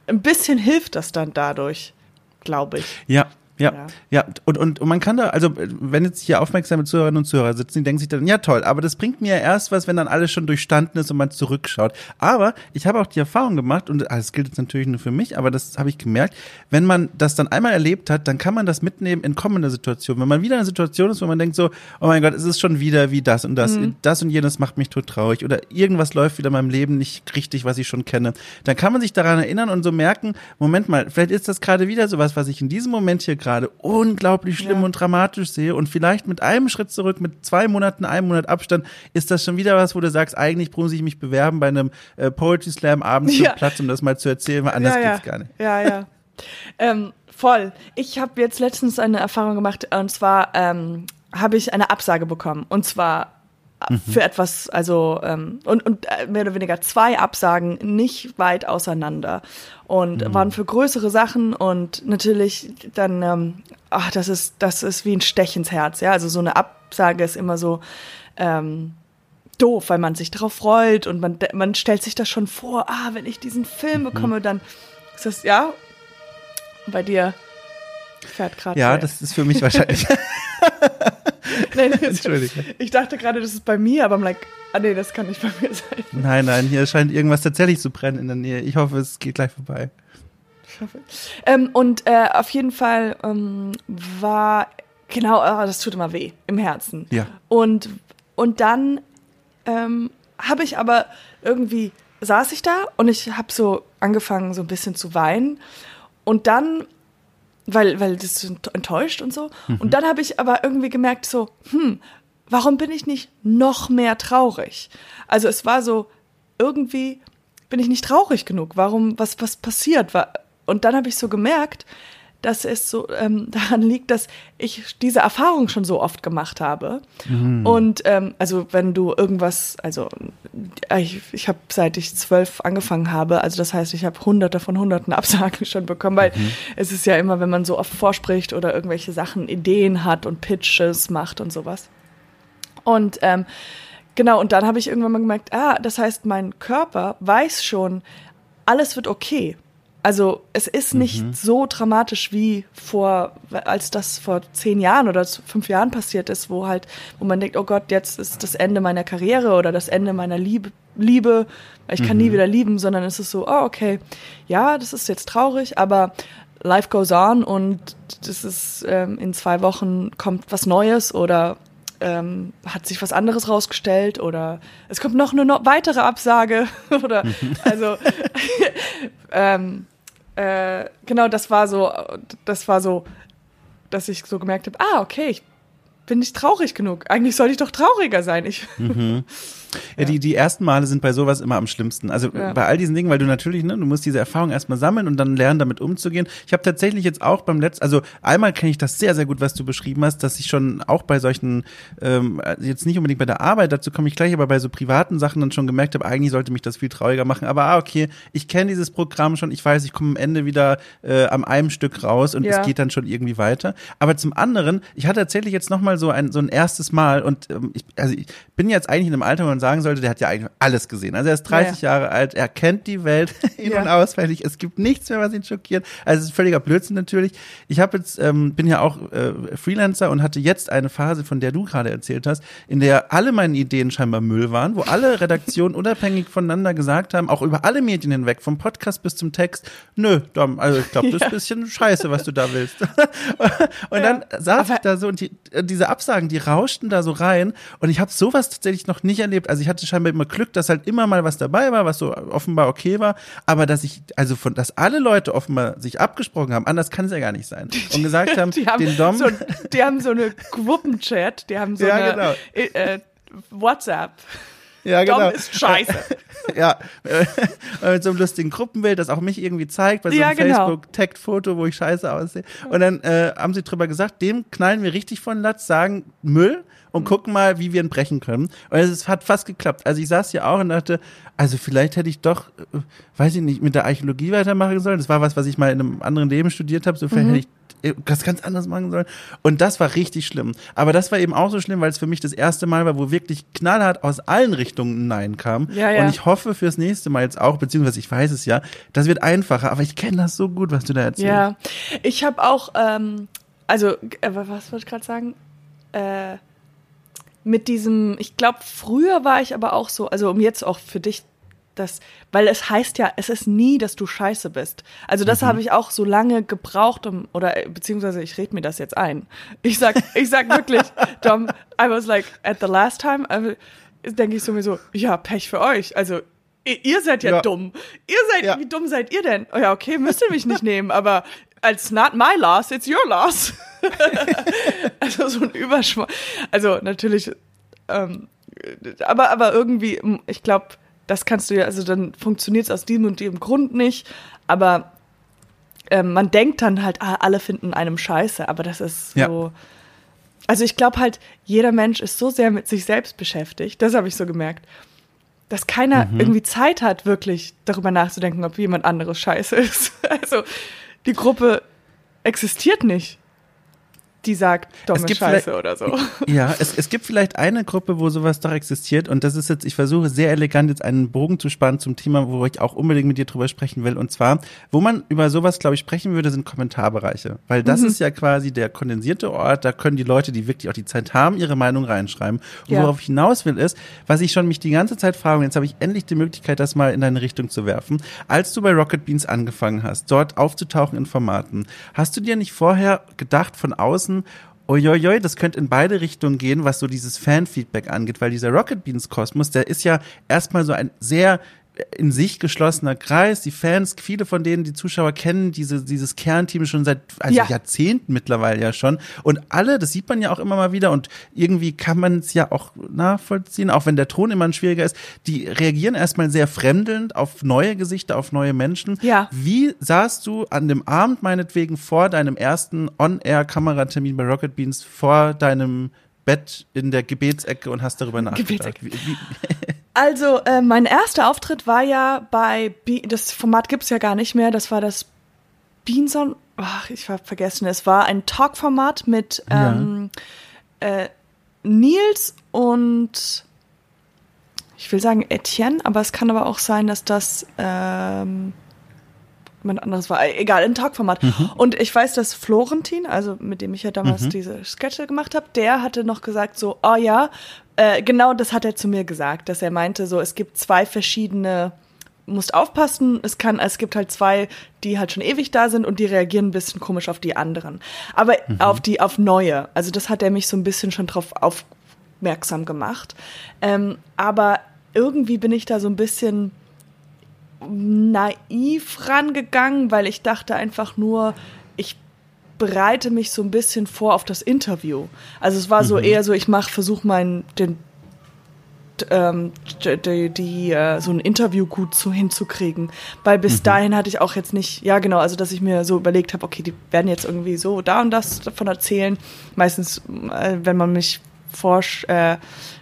[SPEAKER 2] ein bisschen hilft das dann dadurch, glaube ich.
[SPEAKER 1] Ja. Ja,
[SPEAKER 2] Ja.
[SPEAKER 1] ja, und, und, und man kann da, also wenn jetzt hier aufmerksame Zuhörerinnen und Zuhörer sitzen, die denken sich dann, ja toll, aber das bringt mir ja erst was, wenn dann alles schon durchstanden ist und man zurückschaut. Aber ich habe auch die Erfahrung gemacht, und ah, das gilt jetzt natürlich nur für mich, aber das habe ich gemerkt, wenn man das dann einmal erlebt hat, dann kann man das mitnehmen in kommende Situationen. Wenn man wieder in einer Situation ist, wo man denkt so, oh mein Gott, es ist schon wieder wie das und das, das und jenes macht mich tot traurig oder irgendwas läuft wieder in meinem Leben nicht richtig, was ich schon kenne, dann kann man sich daran erinnern und so merken, Moment mal, vielleicht ist das gerade wieder sowas, was ich in diesem Moment hier gerade unglaublich schlimm
[SPEAKER 2] Ja.
[SPEAKER 1] und dramatisch sehe und vielleicht mit einem Schritt zurück, mit zwei Monaten, einem Monat Abstand, ist das schon wieder was, wo du sagst, eigentlich muss ich mich bewerben bei einem äh, Poetry Slam abends
[SPEAKER 2] Ja.
[SPEAKER 1] Platz, um das mal zu erzählen, weil anders
[SPEAKER 2] ja, ja.
[SPEAKER 1] geht's gar nicht.
[SPEAKER 2] Ja, ja. ähm, voll. Ich habe jetzt letztens eine Erfahrung gemacht und zwar ähm, habe ich eine Absage bekommen und zwar
[SPEAKER 1] Mhm.
[SPEAKER 2] für etwas, also ähm, und, und äh, mehr oder weniger zwei Absagen nicht weit auseinander und
[SPEAKER 1] Mhm.
[SPEAKER 2] waren für größere Sachen und natürlich dann, ähm, ach, das ist das ist wie ein Stech ins Herz, ja, also so eine Absage ist immer so ähm, doof, weil man sich darauf freut und man, man stellt sich das schon vor, ah, wenn ich diesen Film
[SPEAKER 1] Mhm.
[SPEAKER 2] bekomme, dann ist das, ja, bei dir fährt gerade.
[SPEAKER 1] Ja, das ist für mich wahrscheinlich.
[SPEAKER 2] nee,
[SPEAKER 1] Entschuldige.
[SPEAKER 2] Ich dachte gerade, das ist bei mir, aber I'm like, ah nee, das kann nicht bei mir sein.
[SPEAKER 1] nein, nein, hier scheint irgendwas tatsächlich zu brennen in der Nähe. Ich hoffe, es geht gleich vorbei.
[SPEAKER 2] Ich hoffe. Ähm, und äh, auf jeden Fall ähm, war, genau, ah, das tut immer weh im Herzen.
[SPEAKER 1] Ja.
[SPEAKER 2] Und, und dann ähm, habe ich aber irgendwie, saß ich da und ich habe so angefangen, so ein bisschen zu weinen. Und dann, weil, weil das enttäuscht und so. Und dann habe ich aber irgendwie gemerkt, so, hm, warum bin ich nicht noch mehr traurig? Also es war so, irgendwie bin ich nicht traurig genug. Warum, was, was passiert? Und dann habe ich so gemerkt, dass es so ähm, daran liegt, dass ich diese Erfahrung schon so oft gemacht habe. Und ähm, also wenn du irgendwas, also äh, ich, ich habe seit ich zwölf angefangen habe, also das heißt, ich habe hunderte von hunderten Absagen schon bekommen, weil es ist ja immer, wenn man so oft vorspricht oder irgendwelche Sachen, Ideen hat und Pitches macht und sowas. Und ähm, genau, und dann habe ich irgendwann mal gemerkt, ah, das heißt, mein Körper weiß schon, alles wird okay. Also es ist nicht so dramatisch wie vor, als das vor zehn Jahren oder fünf Jahren passiert ist, wo halt, wo man denkt, oh Gott, jetzt ist das Ende meiner Karriere oder das Ende meiner Liebe, Liebe, ich kann nie wieder lieben, sondern es ist so, oh, okay, ja, das ist jetzt traurig, aber life goes on und das ist ähm, in zwei Wochen kommt was Neues oder ähm, hat sich was anderes rausgestellt oder es kommt noch eine no weitere Absage oder also ähm, äh, genau das war so das war so dass ich so gemerkt habe ah okay ich bin nicht traurig genug. Eigentlich sollte ich doch trauriger sein. Ich
[SPEAKER 1] Ja, die, die ersten Male sind bei sowas immer am schlimmsten. Also
[SPEAKER 2] Ja.
[SPEAKER 1] bei all diesen Dingen, weil du natürlich, ne, du musst diese Erfahrung erstmal sammeln und dann lernen, damit umzugehen. Ich habe tatsächlich jetzt auch beim letzten, also einmal kenne ich das sehr, sehr gut, was du beschrieben hast, dass ich schon auch bei solchen, ähm, jetzt nicht unbedingt bei der Arbeit, dazu komme ich gleich, aber bei so privaten Sachen dann schon gemerkt habe, eigentlich sollte mich das viel trauriger machen. Aber ah, okay, ich kenne dieses Programm schon, ich weiß, ich komme am Ende wieder äh, am einem Stück raus und
[SPEAKER 2] Ja.
[SPEAKER 1] es geht dann schon irgendwie weiter. Aber zum anderen, ich hatte tatsächlich jetzt nochmal so ein, so ein erstes Mal und ähm, ich, also ich bin jetzt eigentlich in einem Alter, wo man sagt, sagen sollte, der hat ja eigentlich alles gesehen. Also er ist 30 ja, ja. Jahre alt, er kennt die Welt in- und auswendig. Es gibt nichts mehr, was ihn schockiert. Also es ist völliger Blödsinn natürlich. Ich habe jetzt, ähm, bin ja auch äh, Freelancer und hatte jetzt eine Phase, von der du gerade erzählt hast, in der alle meine Ideen scheinbar Müll waren, wo alle Redaktionen unabhängig voneinander gesagt haben, auch über alle Medien hinweg, vom Podcast bis zum Text, nö, Dom, also ich glaube, das ist ein bisschen scheiße, was du da willst. und dann saß ich da so und die, diese Absagen, die rauschten da so rein und ich habe sowas tatsächlich noch nicht erlebt. Also ich hatte scheinbar immer Glück, dass halt immer mal was dabei war, was so offenbar okay war, aber dass ich, also von, dass alle Leute offenbar sich abgesprochen haben, anders kann es ja gar nicht sein. Und gesagt haben,
[SPEAKER 2] die haben
[SPEAKER 1] den Dom.
[SPEAKER 2] So, die haben so eine Gruppenchat, die haben so
[SPEAKER 1] Ja,
[SPEAKER 2] eine
[SPEAKER 1] genau.
[SPEAKER 2] äh, äh, WhatsApp.
[SPEAKER 1] Ja,
[SPEAKER 2] Dom
[SPEAKER 1] genau.
[SPEAKER 2] ist scheiße.
[SPEAKER 1] ja, mit so einem lustigen Gruppenbild, das auch mich irgendwie zeigt, bei so
[SPEAKER 2] Ja,
[SPEAKER 1] einem
[SPEAKER 2] genau.
[SPEAKER 1] Facebook-Tag-Foto, wo ich scheiße aussehe. Und dann äh, haben sie drüber gesagt, dem knallen wir richtig von Latz, sagen Müll und
[SPEAKER 2] Mhm.
[SPEAKER 1] gucken mal, wie wir ihn brechen können. Und es hat fast geklappt. Also ich saß hier auch und dachte, also vielleicht hätte ich doch, äh, weiß ich nicht, mit der Archäologie weitermachen sollen. Das war was, was ich mal in einem anderen Leben studiert habe. So
[SPEAKER 2] Mhm.
[SPEAKER 1] vielleicht hätte ich das ganz anders machen sollen. Und das war richtig schlimm. Aber das war eben auch so schlimm, weil es für mich das erste Mal war, wo wirklich knallhart aus allen Richtungen ein Nein kam.
[SPEAKER 2] Ja, ja.
[SPEAKER 1] Und ich hoffe fürs nächste Mal jetzt auch, beziehungsweise ich weiß es ja, das wird einfacher, aber ich kenne das so gut, was du da erzählst.
[SPEAKER 2] Ja, ich habe auch, ähm, also, äh, was wollte ich gerade sagen? Äh, mit diesem, ich glaube, früher war ich aber auch so, also um jetzt auch für dich das, weil es heißt ja, es ist nie, dass du scheiße bist. Also das habe ich auch so lange gebraucht, um, oder äh, beziehungsweise ich rede mir das jetzt ein. Ich sag, ich sag wirklich, Dom, I was like, at the last time, denke ich so mir so, ja, Pech für euch. Also ihr, seid ja,
[SPEAKER 1] Ja.
[SPEAKER 2] dumm. Ihr seid,
[SPEAKER 1] Ja.
[SPEAKER 2] wie dumm seid ihr denn? Oh ja, okay, müsst ihr mich nicht nehmen, aber it's not my loss, it's your loss. also so ein Überschwang. Also natürlich, ähm, aber, aber irgendwie, ich glaube, das kannst du ja, also dann funktioniert es aus diesem und dem Grund nicht, aber ähm, man denkt dann halt, ah, alle finden einem scheiße, aber das ist
[SPEAKER 1] Ja.
[SPEAKER 2] so. Also ich glaube halt, jeder Mensch ist so sehr mit sich selbst beschäftigt, das habe ich so gemerkt, dass keiner irgendwie Zeit hat, wirklich darüber nachzudenken, ob jemand anderes scheiße ist. Also die Gruppe existiert nicht, die sagt,
[SPEAKER 1] gibt
[SPEAKER 2] scheiße oder so.
[SPEAKER 1] Ja, es, es gibt vielleicht eine Gruppe, wo sowas doch existiert und das ist jetzt, ich versuche sehr elegant jetzt einen Bogen zu spannen zum Thema, wo ich auch unbedingt mit dir drüber sprechen will und zwar, wo man über sowas, glaube ich, sprechen würde, sind Kommentarbereiche, weil das
[SPEAKER 2] Mhm.
[SPEAKER 1] ist ja quasi der kondensierte Ort, da können die Leute, die wirklich auch die Zeit haben, ihre Meinung reinschreiben. Und
[SPEAKER 2] Ja.
[SPEAKER 1] worauf ich hinaus will ist, was ich schon mich die ganze Zeit frage und jetzt habe ich endlich die Möglichkeit, das mal in deine Richtung zu werfen. Als du bei Rocket Beans angefangen hast, dort aufzutauchen in Formaten, hast du dir nicht vorher gedacht von außen, Uiuiui, das könnte in beide Richtungen gehen, was so dieses Fanfeedback angeht, weil dieser Rocket Beans Kosmos, der ist ja erstmal so ein sehr in sich geschlossener Kreis. Die Fans, viele von denen, die Zuschauer kennen diese, dieses Kernteam schon seit also
[SPEAKER 2] Ja.
[SPEAKER 1] Jahrzehnten mittlerweile ja schon. Und alle, das sieht man ja auch immer mal wieder und irgendwie kann man es ja auch nachvollziehen, auch wenn der Ton immer ein schwieriger ist. Die reagieren erstmal sehr fremdelnd auf neue Gesichter, auf neue Menschen.
[SPEAKER 2] Ja.
[SPEAKER 1] Wie saßt du an dem Abend meinetwegen vor deinem ersten On-Air-Kameratermin bei Rocket Beans vor deinem Bett in der Gebetsecke und hast darüber nachgedacht?
[SPEAKER 2] Gebetsecke.
[SPEAKER 1] Wie, wie,
[SPEAKER 2] Also, äh, mein erster Auftritt war ja bei, Be das Format gibt's ja gar nicht mehr, das war das Beanson, ach, ich habe vergessen, es war ein Talk-Format mit
[SPEAKER 1] Ja.
[SPEAKER 2] ähm, äh, Nils und ich will sagen Etienne, aber es kann aber auch sein, dass das ähm, jemand anderes war. Äh, Egal, ein Talkformat. Und ich weiß, dass Florentin, also mit dem ich ja damals diese Sketche gemacht habe, der hatte noch gesagt so, oh ja, äh, genau das hat er zu mir gesagt, dass er meinte so, es gibt zwei verschiedene musst aufpassen, es kann, es gibt halt zwei, die halt schon ewig da sind und die reagieren ein bisschen komisch auf die anderen. Aber auf die, auf neue. Also das hat er mich so ein bisschen schon drauf aufmerksam gemacht. Ähm, aber irgendwie bin ich da so ein bisschen naiv rangegangen, weil ich dachte einfach nur, bereite mich so ein bisschen vor auf das Interview. Also es war so eher so, ich mache, versuche meinen den ähm, die, die äh, so ein Interview gut zu hinzukriegen, weil bis dahin hatte ich auch jetzt nicht, ja genau, also dass ich mir so überlegt habe, okay, die werden jetzt irgendwie so da und das davon erzählen. Meistens, äh, wenn man mich forsch äh,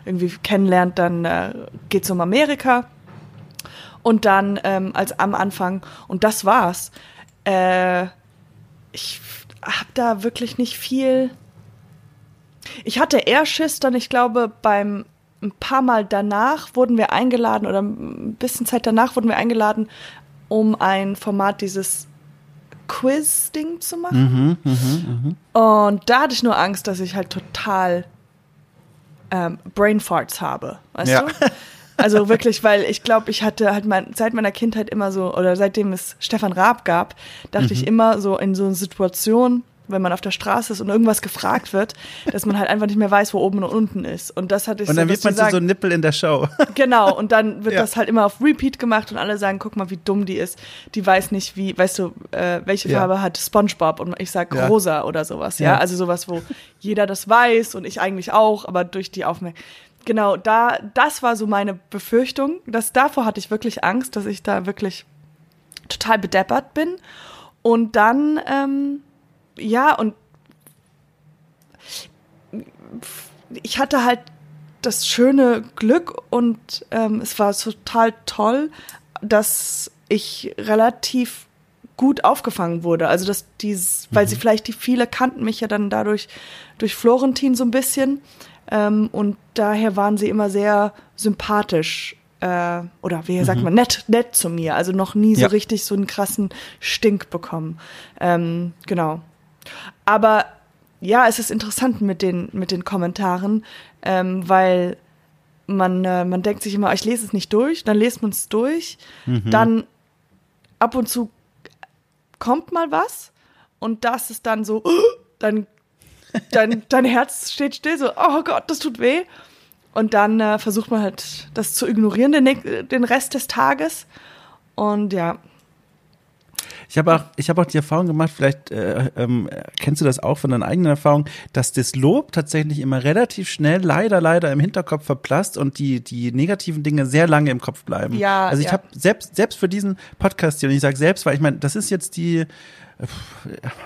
[SPEAKER 2] irgendwie kennenlernt, dann äh, geht's um Amerika und dann ähm, als am Anfang und das war's. Äh, ich habe da wirklich nicht viel. Ich hatte eher Schiss dann, ich glaube, beim ein paar Mal danach wurden wir eingeladen oder ein bisschen Zeit danach wurden wir eingeladen, um ein Format dieses Quiz-Ding zu machen.
[SPEAKER 1] Mhm,
[SPEAKER 2] Und da hatte ich nur Angst, dass ich halt total ähm, Brain Farts habe, weißt
[SPEAKER 1] Ja.
[SPEAKER 2] du? Also wirklich, weil ich glaube, ich hatte halt mein, seit meiner Kindheit immer so, oder seitdem es Stefan Raab gab, dachte
[SPEAKER 1] Mhm.
[SPEAKER 2] ich immer so in so einer Situation, wenn man auf der Straße ist und irgendwas gefragt wird, dass man halt einfach nicht mehr weiß, wo oben und unten ist. Und das hatte ich
[SPEAKER 1] Und dann
[SPEAKER 2] so,
[SPEAKER 1] wird man zu so
[SPEAKER 2] sagen,
[SPEAKER 1] ein Nippel in der Show.
[SPEAKER 2] Genau, und dann wird
[SPEAKER 1] Ja.
[SPEAKER 2] das halt immer auf Repeat gemacht und alle sagen, guck mal, wie dumm die ist. Die weiß nicht, wie, weißt du, äh, welche
[SPEAKER 1] Ja.
[SPEAKER 2] Farbe hat SpongeBob und ich sag
[SPEAKER 1] Ja.
[SPEAKER 2] rosa oder sowas, ja?
[SPEAKER 1] Ja.
[SPEAKER 2] Also sowas, wo jeder das weiß und ich eigentlich auch, aber durch die Aufmerksamkeit. Genau, da, das war so meine Befürchtung. dass davor hatte ich wirklich Angst, dass ich da wirklich total bedeppert bin. Und dann, ähm, ja, und ich hatte halt das schöne Glück und ähm, es war total toll, dass ich relativ gut aufgefangen wurde. Also dass dies, weil sie vielleicht die viele kannten mich ja dann dadurch durch Florentin so ein bisschen ähm, und daher waren sie immer sehr sympathisch äh, oder wie sagt man nett nett zu mir. Also noch nie so
[SPEAKER 1] Ja.
[SPEAKER 2] richtig so einen krassen Stink bekommen. Ähm, genau. Aber ja, es ist interessant mit den, mit den Kommentaren, ähm, weil man, äh, man denkt sich immer, ich lese es nicht durch, dann liest man es durch, dann ab und zu kommt mal was und das ist dann so, dann dein, dein Herz steht still, so, oh Gott, das tut weh. Und dann äh, versucht man halt, das zu ignorieren, den, den Rest des Tages. Und ja,
[SPEAKER 1] Ich habe auch, ich habe auch die Erfahrung gemacht, vielleicht äh, ähm, kennst du das auch von deiner eigenen Erfahrung, dass das Lob tatsächlich immer relativ schnell, leider, leider im Hinterkopf verblasst und die die negativen Dinge sehr lange im Kopf bleiben.
[SPEAKER 2] Ja,
[SPEAKER 1] Also ich
[SPEAKER 2] ja.
[SPEAKER 1] habe selbst selbst für diesen Podcast hier und ich sage selbst, weil ich meine, das ist jetzt die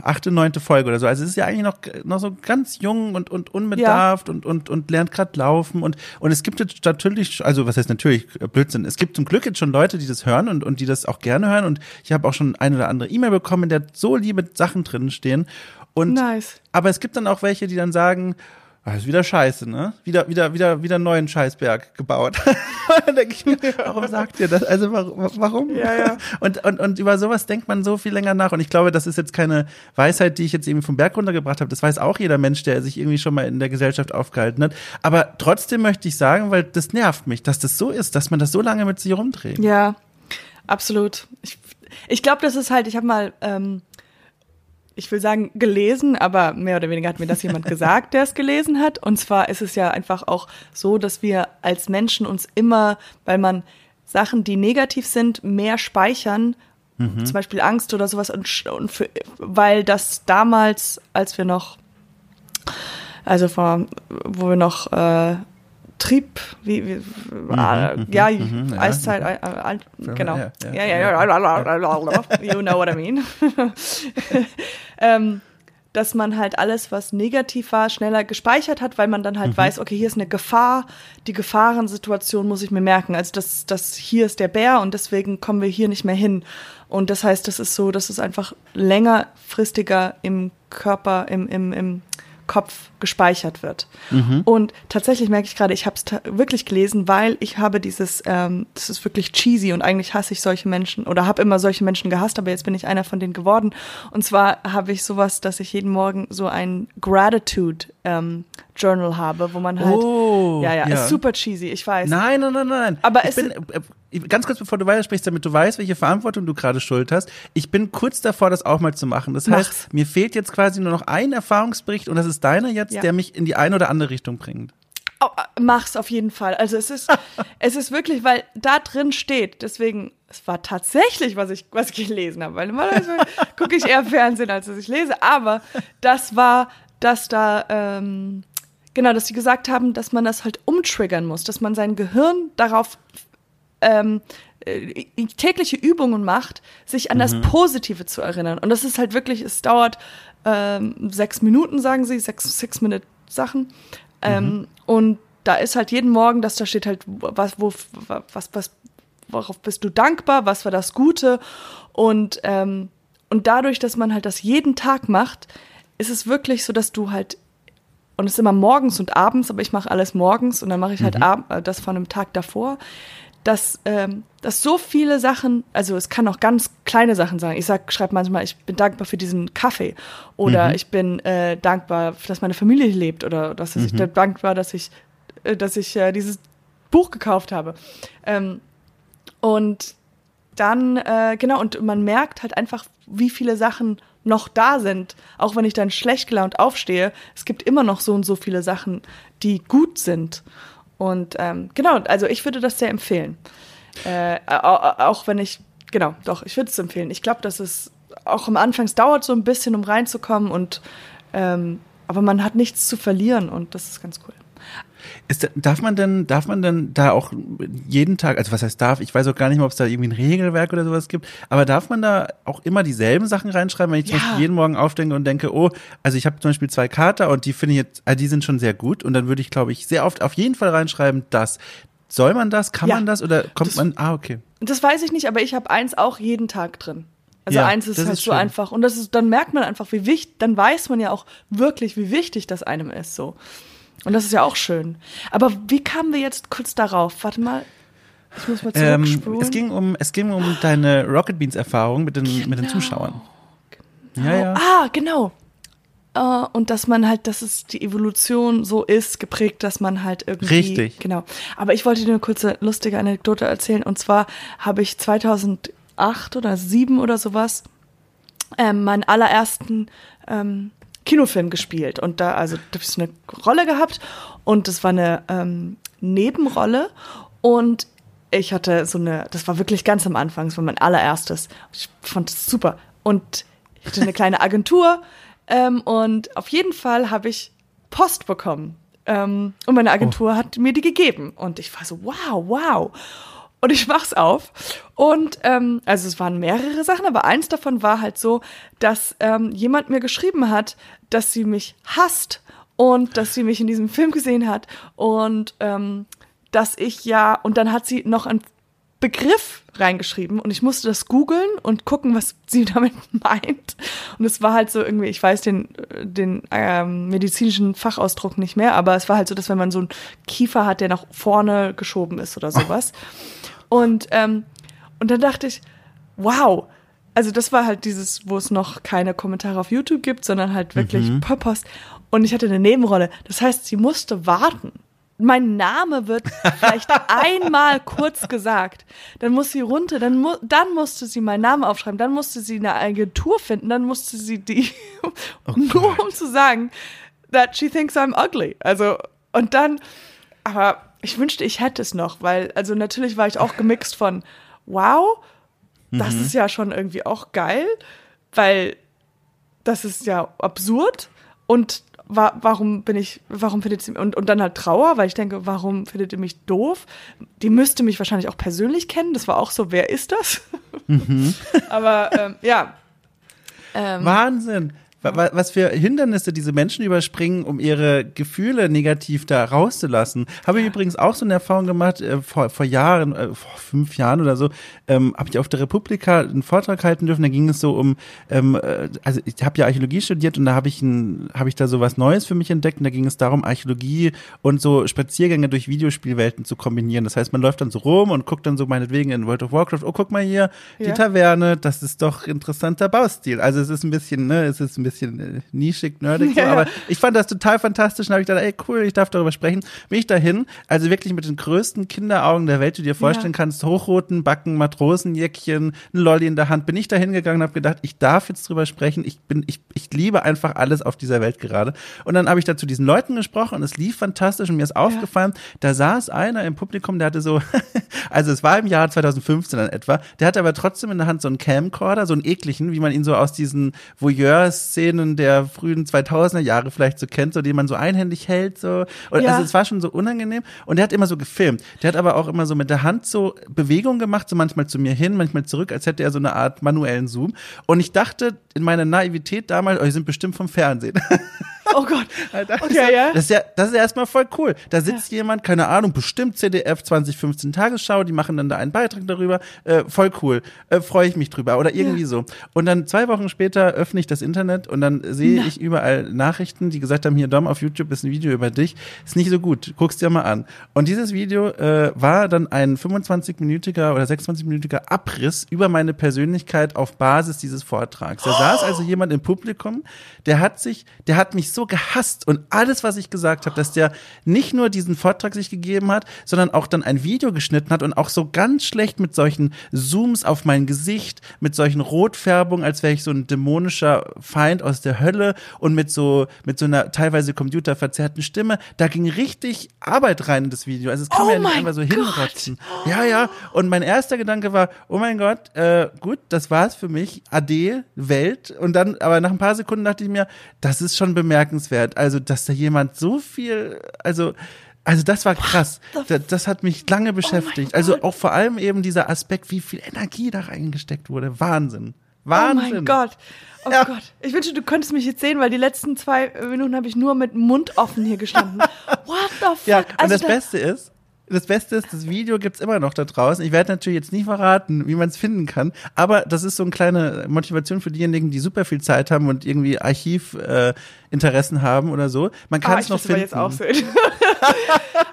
[SPEAKER 1] achte, neunte Folge oder so. Also es ist ja eigentlich noch, noch so ganz jung und, und unbedarft und, und, und lernt gerade laufen. Und, und es gibt jetzt natürlich, also was heißt natürlich äh, Blödsinn, es gibt zum Glück jetzt schon Leute, die das hören und, und die das auch gerne hören. Und ich habe auch schon ein oder andere E-Mail bekommen, in der so liebe Sachen drin stehen. Und
[SPEAKER 2] nice.
[SPEAKER 1] aber es gibt dann auch welche, die dann sagen, ah, ist wieder scheiße, ne? Wieder, wieder, wieder, wieder einen neuen Scheißberg gebaut. dann denke ich mir, warum sagt ihr das? Also warum? warum?
[SPEAKER 2] Ja, ja.
[SPEAKER 1] Und, und, und über sowas denkt man so viel länger nach. Und ich glaube, das ist jetzt keine Weisheit, die ich jetzt irgendwie vom Berg runtergebracht habe. Das weiß auch jeder Mensch, der sich irgendwie schon mal in der Gesellschaft aufgehalten hat. Aber trotzdem möchte ich sagen, weil das nervt mich, dass das so ist, dass man das so lange mit sich rumträgt.
[SPEAKER 2] Ja, absolut. Ich, ich glaube, das ist halt, ich habe mal, ähm, ich will sagen, gelesen, aber mehr oder weniger hat mir das jemand gesagt, der es gelesen hat. Und zwar ist es ja einfach auch so, dass wir als Menschen uns immer, weil man Sachen, die negativ sind, mehr speichern, zum Beispiel Angst oder sowas, und, und für, weil das damals, als wir noch, also vor, wo wir noch äh, Trieb, wie, wie ah, ja,
[SPEAKER 1] mhm, ja.
[SPEAKER 2] Eiszeit, äh, äh, alt- genau.
[SPEAKER 1] Ja,
[SPEAKER 2] Ja,
[SPEAKER 1] ja,
[SPEAKER 2] ja, ja, you know what I mean. ähm, dass man halt alles, was negativ war, schneller gespeichert hat, weil man dann halt weiß, okay, hier ist eine Gefahr, die Gefahrensituation muss ich mir merken. Also das, das hier ist der Bär und deswegen kommen wir hier nicht mehr hin. Und das heißt, das ist so, dass es einfach längerfristiger im Körper, im, im, im Kopf gespeichert wird. Und tatsächlich merke ich gerade, ich habe es wirklich gelesen, weil ich habe dieses, ähm, das ist wirklich cheesy und eigentlich hasse ich solche Menschen oder habe immer solche Menschen gehasst, aber jetzt bin ich einer von denen geworden. Und zwar habe ich sowas, dass ich jeden Morgen so ein Gratitude ähm, Journal habe, wo man halt,
[SPEAKER 1] Oh,
[SPEAKER 2] ja, ja,
[SPEAKER 1] ja.
[SPEAKER 2] ist super cheesy, ich weiß.
[SPEAKER 1] Nein, nein, nein, nein.
[SPEAKER 2] Aber
[SPEAKER 1] ich
[SPEAKER 2] es
[SPEAKER 1] bin, ganz kurz bevor du weitersprichst, damit du weißt, welche Verantwortung du gerade schuld hast. Ich bin kurz davor, das auch mal zu machen. Das heißt,
[SPEAKER 2] Mach's.
[SPEAKER 1] mir fehlt jetzt quasi nur noch ein Erfahrungsbericht und das ist deiner jetzt,
[SPEAKER 2] Ja.
[SPEAKER 1] der mich in die eine oder andere Richtung bringt.
[SPEAKER 2] Oh, äh, mach's auf jeden Fall. Also es ist, es ist wirklich, weil da drin steht, deswegen, es war tatsächlich, was ich, was ich gelesen habe, weil normalerweise gucke ich eher Fernsehen, als dass ich lese, aber das war, dass da, ähm, genau, dass sie gesagt haben, dass man das halt umtriggern muss, dass man sein Gehirn darauf ähm, äh, tägliche Übungen macht, sich an das Positive zu erinnern. Und das ist halt wirklich, es dauert ähm, sechs Minuten, sagen sie, sechs, six Minute Sachen. Ähm, und da ist halt jeden Morgen, dass da steht halt, was, wo, was, was, worauf bist du dankbar, was war das Gute. Und, ähm, und dadurch, dass man halt das jeden Tag macht, ist es wirklich so, dass du halt und es ist immer morgens und abends, aber ich mache alles morgens und dann mache ich halt ab, äh, das von einem Tag davor, dass, ähm, dass so viele Sachen, also es kann auch ganz kleine Sachen sein. Ich sag, schreibe manchmal, ich bin dankbar für diesen Kaffee oder
[SPEAKER 1] Mhm.
[SPEAKER 2] ich bin äh, dankbar, dass meine Familie lebt oder dass ich
[SPEAKER 1] Mhm.
[SPEAKER 2] dankbar, dass ich, äh, dass ich äh, dieses Buch gekauft habe. Ähm, und dann, äh, genau, und man merkt halt einfach, wie viele Sachen noch da sind. Auch wenn ich dann schlecht gelaunt aufstehe, es gibt immer noch so und so viele Sachen, die gut sind. Und ähm, genau, also ich würde das sehr empfehlen. Äh, au- auch wenn ich, genau, doch, ich würde es empfehlen. Ich glaube, dass es auch am Anfang, dauert so ein bisschen, um reinzukommen und ähm, aber man hat nichts zu verlieren und das ist ganz cool.
[SPEAKER 1] Ist, da- darf man denn, darf man denn da auch jeden Tag, also was heißt darf, ich weiß auch gar nicht mehr, ob es da irgendwie ein Regelwerk oder sowas gibt, aber darf man da auch immer dieselben Sachen reinschreiben, wenn ich zum
[SPEAKER 2] Ja.
[SPEAKER 1] Beispiel jeden Morgen aufdenke und denke, oh, also ich habe zum Beispiel zwei Kater und die finde ich jetzt, also die sind schon sehr gut und dann würde ich, glaube ich, sehr oft auf jeden Fall reinschreiben, das. Soll man das? Kann
[SPEAKER 2] Ja.
[SPEAKER 1] man das? Oder kommt
[SPEAKER 2] Das-
[SPEAKER 1] man, ah, okay.
[SPEAKER 2] Das weiß ich nicht, aber ich habe eins auch jeden Tag drin. Also
[SPEAKER 1] Ja,
[SPEAKER 2] eins ist halt
[SPEAKER 1] ist
[SPEAKER 2] so
[SPEAKER 1] schön.
[SPEAKER 2] einfach. Und das ist, dann merkt man einfach, wie wichtig, dann weiß man ja auch wirklich, wie wichtig das einem ist, so. Und das ist ja auch schön. Aber wie kamen wir jetzt kurz darauf? Warte mal. Ich muss mal
[SPEAKER 1] Ähm,
[SPEAKER 2] zurückspulen.
[SPEAKER 1] es ging um, es ging um deine Rocket Beans Erfahrung mit den, mit den
[SPEAKER 2] Genau.
[SPEAKER 1] Zuschauern. Ja, ja.
[SPEAKER 2] Ah, genau. Äh, und dass man halt, dass es die Evolution so ist, geprägt, dass man halt irgendwie.
[SPEAKER 1] Richtig.
[SPEAKER 2] Genau. Aber ich wollte dir eine kurze lustige Anekdote erzählen. Und zwar habe ich 2008 oder 2007 oder sowas ähm, meinen allerersten ähm, Kinofilm gespielt. Und da, also, da habe ich so eine Rolle gehabt. Und das war eine ähm, Nebenrolle. Und ich hatte so eine, das war wirklich ganz am Anfang, das war mein allererstes. Ich fand es super. Und ich hatte eine kleine Agentur. Ähm, und auf jeden Fall habe ich Post bekommen. Ähm, und meine Agentur hat mir die gegeben. Und ich war so, wow, wow. Und ich mach's auf. Und ähm, also es waren mehrere Sachen, aber eins davon war halt so, dass ähm, jemand mir geschrieben hat, dass sie mich hasst und dass sie mich in diesem Film gesehen hat und ähm, dass ich ja und dann hat sie noch einen Begriff reingeschrieben und ich musste das googeln und gucken, was sie damit meint. Und es war halt so irgendwie, ich weiß den, den ähm, medizinischen Fachausdruck nicht mehr, aber es war halt so, dass wenn man so einen Kiefer hat, der nach vorne geschoben ist oder sowas. Und, ähm, und dann dachte ich, wow. Also das war halt dieses, wo es noch keine Kommentare auf YouTube gibt, sondern halt wirklich per Post. Und ich hatte eine Nebenrolle. Das heißt, sie musste warten. Mein Name wird vielleicht einmal kurz gesagt. Dann muss sie runter, dann, mu dann musste sie meinen Namen aufschreiben, dann musste sie eine Agentur finden, dann musste sie die, nur um zu sagen, that she thinks I'm ugly. Also, und dann, aber ich wünschte, ich hätte es noch, weil, also natürlich war ich auch gemixt von, wow, das ist ja schon irgendwie auch geil, weil das ist ja absurd und wa warum bin ich, warum findet sie und, und dann halt Trauer, weil ich denke, warum findet ihr mich doof? Die müsste mich wahrscheinlich auch persönlich kennen. Das war auch so, wer ist das? Aber ähm, ja. Ähm,
[SPEAKER 1] Wahnsinn. Wa- wa- Was für Hindernisse diese Menschen überspringen, um ihre Gefühle negativ da rauszulassen. Habe ich übrigens auch so eine Erfahrung gemacht, äh, vor, vor Jahren, äh, vor fünf Jahren oder so, ähm, habe ich auf der Republika einen Vortrag halten dürfen, da ging es so um, ähm, äh, also ich habe ja Archäologie studiert und da habe ich, ein- habe ich da so was Neues für mich entdeckt und da ging es darum, Archäologie und so Spaziergänge durch Videospielwelten zu kombinieren. Das heißt, man läuft dann so rum und guckt dann so meinetwegen in World of Warcraft, oh, guck mal hier, die
[SPEAKER 2] Ja.
[SPEAKER 1] Taverne, das ist doch interessanter Baustil. Also es ist ein bisschen, ne, es ist ein bisschen äh, nischig, nerdig, so,
[SPEAKER 2] Ja.
[SPEAKER 1] aber ich fand das total fantastisch und habe ich gedacht, ey cool, ich darf darüber sprechen. Bin ich dahin, also wirklich mit den größten Kinderaugen der Welt, die du dir vorstellen
[SPEAKER 2] Ja.
[SPEAKER 1] kannst, hochroten Backen, Matrosenjäckchen, ein Lolli in der Hand, bin ich dahin gegangen und habe gedacht, ich darf jetzt drüber sprechen. Ich bin, ich, ich liebe einfach alles auf dieser Welt gerade. Und dann habe ich da zu diesen Leuten gesprochen und es lief fantastisch und mir ist aufgefallen, da saß einer im Publikum, der hatte so, also es war im Jahr 2015 dann etwa, der hatte aber trotzdem in der Hand so einen Camcorder, so einen ekligen, wie man ihn so aus diesen Voyeur-Szenen der frühen 2000er Jahre vielleicht so kennt, so den man so einhändig hält, so. Und
[SPEAKER 2] Ja.
[SPEAKER 1] also es war schon so unangenehm. Und der hat immer so gefilmt. Der hat aber auch immer so mit der Hand so Bewegungen gemacht, so manchmal zu mir hin, manchmal zurück, als hätte er so eine Art manuellen Zoom. Und ich dachte in meiner Naivität damals, oh, die sind bestimmt vom Fernsehen.
[SPEAKER 2] Oh Gott.
[SPEAKER 1] Das,
[SPEAKER 2] Okay,
[SPEAKER 1] ist ja,
[SPEAKER 2] ja.
[SPEAKER 1] das ist ja, das ist ja erstmal voll cool. Da sitzt jemand, keine Ahnung, bestimmt CDF 2015 Tagesschau, die machen dann da einen Beitrag darüber. Äh, voll cool. Äh, Freue ich mich drüber. Oder irgendwie so. Und dann zwei Wochen später öffne ich das Internet und dann sehe ich überall Nachrichten, die gesagt haben, hier Dom, auf YouTube ist ein Video über dich. Ist nicht so gut. Guck's dir mal an. Und dieses Video äh, war dann ein 25-minütiger oder 26-minütiger Abriss über meine Persönlichkeit auf Basis dieses Vortrags. Da saß also jemand im Publikum, der hat sich, der hat mich so gehasst und alles, was ich gesagt habe, dass der nicht nur diesen Vortrag sich gegeben hat, sondern auch dann ein Video geschnitten hat und auch so ganz schlecht mit solchen Zooms auf mein Gesicht, mit solchen Rotfärbungen, als wäre ich so ein dämonischer Feind aus der Hölle und mit so, mit so einer teilweise computerverzerrten Stimme. Da ging richtig Arbeit rein in das Video. Also es kann
[SPEAKER 2] Oh
[SPEAKER 1] man ja nicht einfach so hinrotzen. Ja, ja. Und mein erster Gedanke war, oh mein Gott, äh, gut, das war's für mich. Ade, Welt. Und dann, aber nach ein paar Sekunden dachte ich mir, das ist schon bemerkenswert. Also, dass da jemand so viel, also, also das war krass. Das, das hat mich lange beschäftigt. also
[SPEAKER 2] Gott.
[SPEAKER 1] auch vor allem eben dieser Aspekt, wie viel Energie da reingesteckt wurde. Wahnsinn.
[SPEAKER 2] Oh
[SPEAKER 1] Wahnsinn.
[SPEAKER 2] mein Gott. Oh
[SPEAKER 1] Ja.
[SPEAKER 2] Gott. Ich wünsche, du könntest mich jetzt sehen, weil die letzten zwei Minuten habe ich nur mit Mund offen hier gestanden. What the fuck?
[SPEAKER 1] Ja, und
[SPEAKER 2] Also
[SPEAKER 1] das
[SPEAKER 2] da-
[SPEAKER 1] Beste ist, das Beste ist, das Video gibt's immer noch da draußen. Ich werde natürlich jetzt nicht verraten, wie man es finden kann, aber das ist so eine kleine Motivation für diejenigen, die super viel Zeit haben und irgendwie Archivinteressen äh, haben oder so. Man kann
[SPEAKER 2] Ah,
[SPEAKER 1] es
[SPEAKER 2] ich
[SPEAKER 1] noch finden.
[SPEAKER 2] jetzt auch sehen.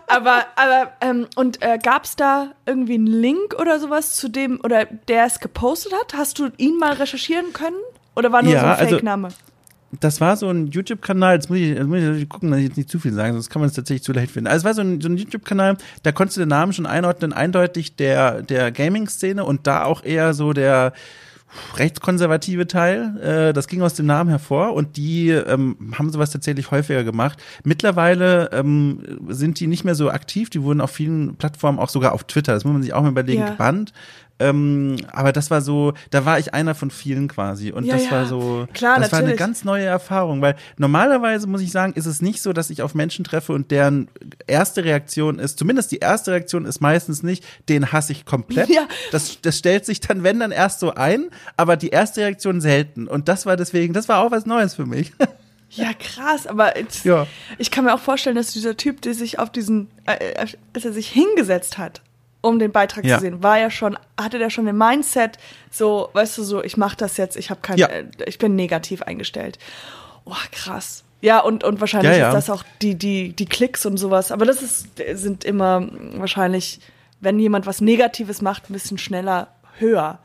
[SPEAKER 2] aber, aber, ähm, und äh, gab's da irgendwie einen Link oder sowas zu dem, oder der es gepostet hat? Hast du ihn mal recherchieren können? Oder war nur
[SPEAKER 1] Ja,
[SPEAKER 2] so ein
[SPEAKER 1] also-
[SPEAKER 2] Fake-Name?
[SPEAKER 1] Das war so ein YouTube-Kanal, jetzt muss ich, jetzt muss ich gucken, dass ich jetzt nicht zu viel sagen, sonst kann man es tatsächlich zu leicht finden. Also es war so ein, so ein YouTube-Kanal, da konntest du den Namen schon einordnen, eindeutig der, der Gaming-Szene und da auch eher so der rechtskonservative Teil. Äh, das ging aus dem Namen hervor und die ähm, haben sowas tatsächlich häufiger gemacht. Mittlerweile ähm, sind die nicht mehr so aktiv, die wurden auf vielen Plattformen, auch sogar auf Twitter, das muss man sich auch mal überlegen,
[SPEAKER 2] Ja.
[SPEAKER 1] gebannt. Ähm, aber das war so, da war ich einer von vielen quasi. Und
[SPEAKER 2] Ja,
[SPEAKER 1] das
[SPEAKER 2] ja.
[SPEAKER 1] war so,
[SPEAKER 2] Klar,
[SPEAKER 1] das war eine
[SPEAKER 2] natürlich.
[SPEAKER 1] ganz neue Erfahrung, weil normalerweise muss ich sagen, ist es nicht so, dass ich auf Menschen treffe und deren erste Reaktion ist, zumindest die erste Reaktion ist meistens nicht, den hasse ich komplett.
[SPEAKER 2] Ja.
[SPEAKER 1] Das, das stellt sich dann, wenn dann erst so ein, aber die erste Reaktion selten. Und das war deswegen, das war auch was Neues für mich.
[SPEAKER 2] Ja, krass, aber jetzt,
[SPEAKER 1] Ja.
[SPEAKER 2] ich kann mir auch vorstellen, dass dieser Typ, der sich auf diesen, äh, dass er sich hingesetzt hat, um den Beitrag
[SPEAKER 1] Ja.
[SPEAKER 2] zu sehen, war ja schon, hatte der schon den Mindset, so, weißt du, so, ich mache das jetzt, ich habe kein,
[SPEAKER 1] Ja.
[SPEAKER 2] äh, ich bin negativ eingestellt. Oh, krass. Ja, und, und wahrscheinlich
[SPEAKER 1] Ja,
[SPEAKER 2] ist das auch die, die, die Klicks und sowas. Aber das ist, sind immer wahrscheinlich, wenn jemand was Negatives macht, ein bisschen schneller höher.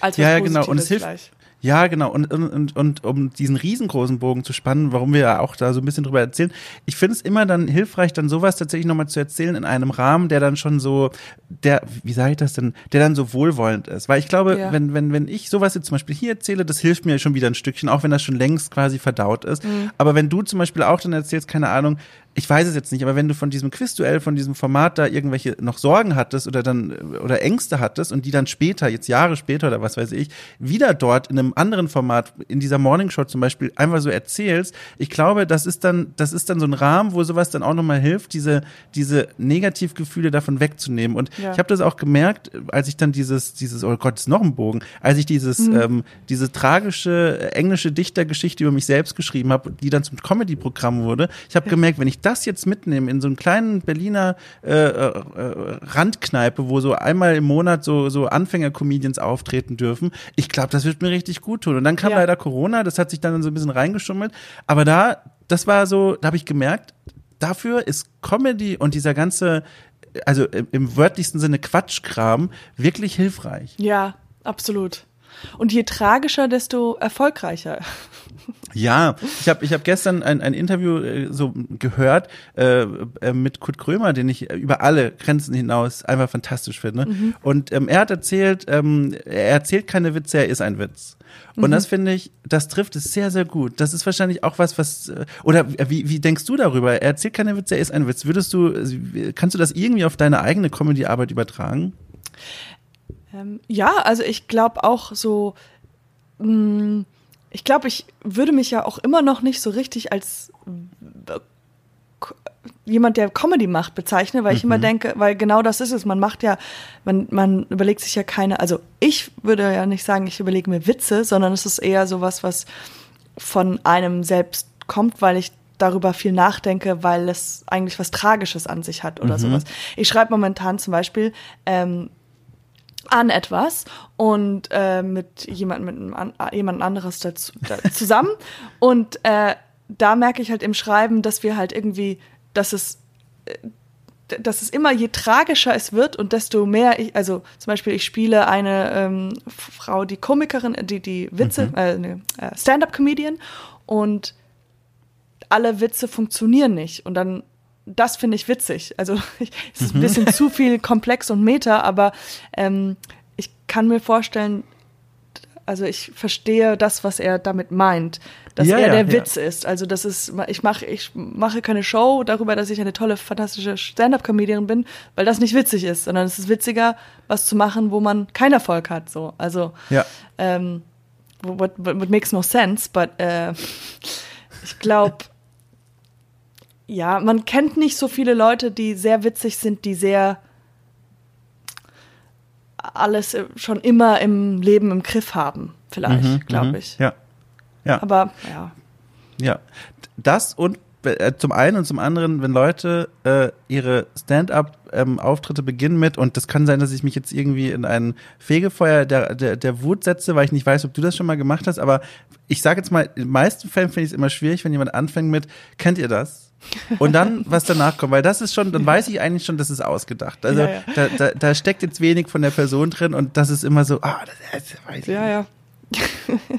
[SPEAKER 2] Als was
[SPEAKER 1] Ja, ja, genau. Und es hilft.
[SPEAKER 2] vielleicht.
[SPEAKER 1] Ja, genau. Und, und, und, und um diesen riesengroßen Bogen zu spannen, warum wir ja auch da so ein bisschen drüber erzählen, ich finde es immer dann hilfreich, dann sowas tatsächlich nochmal zu erzählen in einem Rahmen, der dann schon so, der, wie sage ich das denn, der dann so wohlwollend ist. Weil ich glaube,
[SPEAKER 2] Ja.
[SPEAKER 1] wenn, wenn, wenn ich sowas jetzt zum Beispiel hier erzähle, das hilft mir schon wieder ein Stückchen, auch wenn das schon längst quasi verdaut ist.
[SPEAKER 2] Mhm.
[SPEAKER 1] Aber wenn du zum Beispiel auch dann erzählst, keine Ahnung, ich weiß es jetzt nicht, aber wenn du von diesem Quizduell, von diesem Format da irgendwelche noch Sorgen hattest oder dann oder Ängste hattest und die dann später, jetzt Jahre später oder was weiß ich, wieder dort in einem anderen Format, in dieser Morningshow zum Beispiel, einfach so erzählst, ich glaube, das ist dann, das ist dann so ein Rahmen, wo sowas dann auch nochmal hilft, diese, diese Negativgefühle davon wegzunehmen. Und
[SPEAKER 2] Ja.
[SPEAKER 1] ich habe das auch gemerkt, als ich dann dieses, dieses, oh Gott, ist noch ein Bogen, als ich dieses, ähm, diese tragische äh, englische Dichtergeschichte über mich selbst geschrieben habe, die dann zum Comedy-Programm wurde. Ich habe gemerkt, wenn ich das jetzt mitnehme in so einen kleinen Berliner äh, äh, äh, Randkneipe, wo so einmal im Monat so, so Anfänger-Comedians auftreten dürfen, ich glaube, das wird mir richtig gut tun. Und dann kam
[SPEAKER 2] Ja.
[SPEAKER 1] leider Corona, das hat sich dann so ein bisschen reingeschummelt. Aber da, das war so, da habe ich gemerkt, dafür ist Comedy und dieser ganze, also im, im wörtlichsten Sinne Quatschkram, wirklich hilfreich.
[SPEAKER 2] Ja, absolut. Und je tragischer, desto erfolgreicher.
[SPEAKER 1] Ja, ich habe ich hab gestern ein, ein Interview äh, so gehört äh, äh, mit Kurt Krömer, den ich über alle Grenzen hinaus einfach fantastisch finde. Und ähm, er hat erzählt, ähm, er erzählt keine Witze, er ist ein Witz. Und das finde ich, das trifft es sehr, sehr gut. Das ist wahrscheinlich auch was, was, äh, oder wie, wie denkst du darüber? Er erzählt keine Witze, er ist ein Witz. Würdest du, kannst du das irgendwie auf deine eigene Comedy-Arbeit übertragen?
[SPEAKER 2] Ähm, ja, also ich glaube auch so, mh, ich glaube, ich würde mich ja auch immer noch nicht so richtig als äh, jemand, der Comedy macht, bezeichnen, weil ich immer denke, weil genau das ist es. Man macht ja, man, man überlegt sich ja keine, also ich würde ja nicht sagen, ich überlege mir Witze, sondern es ist eher sowas, was von einem selbst kommt, weil ich darüber viel nachdenke, weil es eigentlich was Tragisches an sich hat oder sowas. Ich schreibe momentan zum Beispiel ähm, an etwas und äh, mit jemandem mit einem an, äh, jemand anderes dazu, da, zusammen. Und äh, da merke ich halt im Schreiben, dass wir halt irgendwie, dass es äh, dass es immer je tragischer es wird und desto mehr ich, also zum Beispiel ich spiele eine ähm, Frau, die Komikerin, die die Witze, äh, ne, äh, Stand-up-Comedian und alle Witze funktionieren nicht. Und dann das finde ich witzig. Also es ist ein bisschen zu viel komplex und meta, aber ähm, ich kann mir vorstellen, also ich verstehe das, was er damit meint, dass
[SPEAKER 1] Ja,
[SPEAKER 2] er der
[SPEAKER 1] ja.
[SPEAKER 2] Witz ist. Also das ist, ich mache, ich mache keine Show darüber, dass ich eine tolle, fantastische Stand-up-Comedian bin, weil das nicht witzig ist, sondern es ist witziger, was zu machen, wo man keinen Erfolg hat. So, also
[SPEAKER 1] Ja.
[SPEAKER 2] ähm, what, what, what makes no sense, but äh, ich glaube, ja, man kennt nicht so viele Leute, die sehr witzig sind, die sehr alles schon immer im Leben im Griff haben, vielleicht, glaube ich.
[SPEAKER 1] Mhm, Ja. Ja.
[SPEAKER 2] Aber ja.
[SPEAKER 1] Ja, das und äh, zum einen und zum anderen, wenn Leute äh, ihre Stand-up-Auftritte beginnen mit, und das kann sein, dass ich mich jetzt irgendwie in ein Fegefeuer der, der, der Wut setze, weil ich nicht weiß, ob du das schon mal gemacht hast, aber ich sage jetzt mal, in den meisten Fällen finde ich es immer schwierig, wenn jemand anfängt mit, kennt ihr das? Und dann, was danach kommt, weil das ist schon, dann weiß ich eigentlich schon, das ist ausgedacht. Also
[SPEAKER 2] Ja, ja.
[SPEAKER 1] Da, da, da steckt jetzt wenig von der Person drin und das ist immer so, ah, das, das weiß ich
[SPEAKER 2] Ja,
[SPEAKER 1] nicht.
[SPEAKER 2] ja.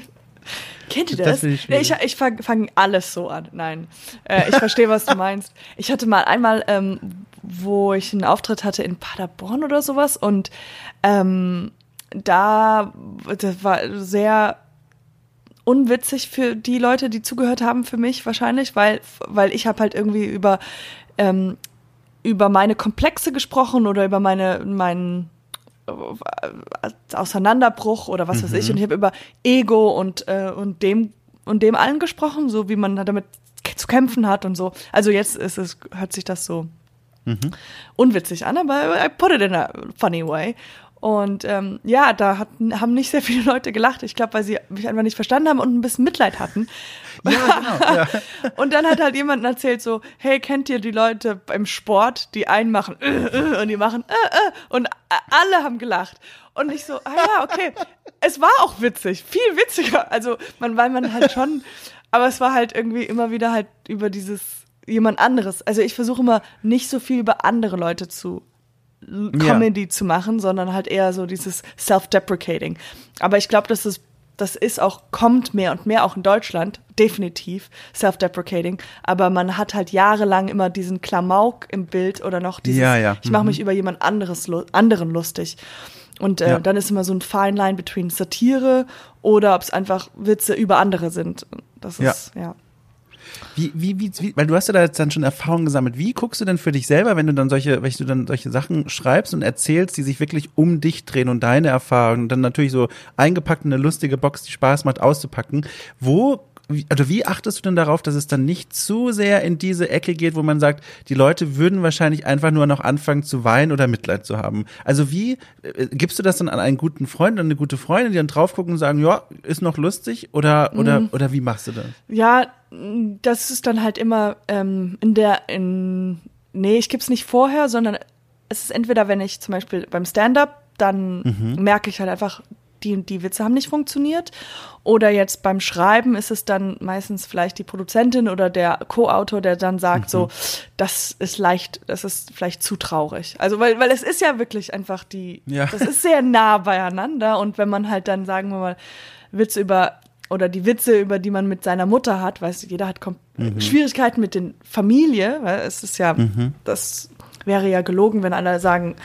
[SPEAKER 2] Kennt ihr
[SPEAKER 1] Das
[SPEAKER 2] das?
[SPEAKER 1] ich
[SPEAKER 2] ich ich fange fang alles so an. Nein. Äh, ich verstehe, was du meinst. Ich hatte mal einmal, ähm, wo ich einen Auftritt hatte in Paderborn oder sowas und ähm, da das war sehr unwitzig für die Leute, die zugehört haben, für mich wahrscheinlich, weil, weil ich habe halt irgendwie über, ähm, über meine Komplexe gesprochen oder über meine, meinen äh, Auseinanderbruch oder was weiß ich. Und ich habe über Ego und, äh, und dem und dem allen gesprochen, so wie man damit zu kämpfen hat und so. Also jetzt ist es, hört sich das so unwitzig an, aber I put it in a funny way. Und ähm, ja, da hatten, haben nicht sehr viele Leute gelacht. Ich glaube, weil sie mich einfach nicht verstanden haben und ein bisschen Mitleid hatten.
[SPEAKER 1] Ja, genau. Ja.
[SPEAKER 2] Und dann hat halt jemand erzählt so, hey, kennt ihr die Leute beim Sport, die einen machen äh, äh, und die machen äh, äh, und alle haben gelacht. Und ich so, ah ja, okay. Es war auch witzig, viel witziger. Also, man, weil man halt schon, aber es war halt irgendwie immer wieder halt über dieses jemand anderes. Also ich versuche immer nicht so viel über andere Leute zu L-
[SPEAKER 1] Ja.
[SPEAKER 2] Comedy zu machen, sondern halt eher so dieses Self-Deprecating. Aber ich glaube, dass es das ist auch, kommt mehr und mehr auch in Deutschland, definitiv, self-deprecating. Aber man hat halt jahrelang immer diesen Klamauk im Bild oder noch dieses,
[SPEAKER 1] Ja, ja.
[SPEAKER 2] ich mache
[SPEAKER 1] Mhm.
[SPEAKER 2] mich über jemand anderes, anderen lustig. Und äh,
[SPEAKER 1] Ja.
[SPEAKER 2] dann ist immer so ein Fine Line between Satire oder ob es einfach Witze über andere sind. Das ist, ja.
[SPEAKER 1] Wie, wie, wie, wie, weil du hast ja da jetzt dann schon Erfahrungen gesammelt. Wie guckst du denn für dich selber, wenn du dann solche, wenn du dann solche Sachen schreibst und erzählst, die sich wirklich um dich drehen und deine Erfahrungen, dann natürlich so eingepackt in eine lustige Box, die Spaß macht, auszupacken. Wo, wie, oder wie achtest du denn darauf, dass es dann nicht zu sehr in diese Ecke geht, wo man sagt, die Leute würden wahrscheinlich einfach nur noch anfangen zu weinen oder Mitleid zu haben? Also wie, äh, gibst du das dann an einen guten Freund oder eine gute Freundin, die dann drauf gucken und sagen, ja, ist noch lustig? Oder, oder, oder wie machst du das?
[SPEAKER 2] Ja, das ist dann halt immer ähm, in der, in, nee, ich gib's nicht vorher, sondern es ist entweder, wenn ich zum Beispiel beim Stand-up, dann merke ich halt einfach, die, die Witze haben nicht funktioniert. Oder jetzt beim Schreiben ist es dann meistens vielleicht die Produzentin oder der Co-Autor, der dann sagt so, das ist leicht, das ist vielleicht zu traurig. Also, weil, weil es ist ja wirklich einfach die,
[SPEAKER 1] Ja.
[SPEAKER 2] das ist sehr nah beieinander und wenn man halt dann, sagen wir mal, Witze über oder die Witze, über die man mit seiner Mutter hat, weißt du, jeder hat Kom Schwierigkeiten mit den Familie, weil es ist ja, das wäre ja gelogen, wenn alle sagen,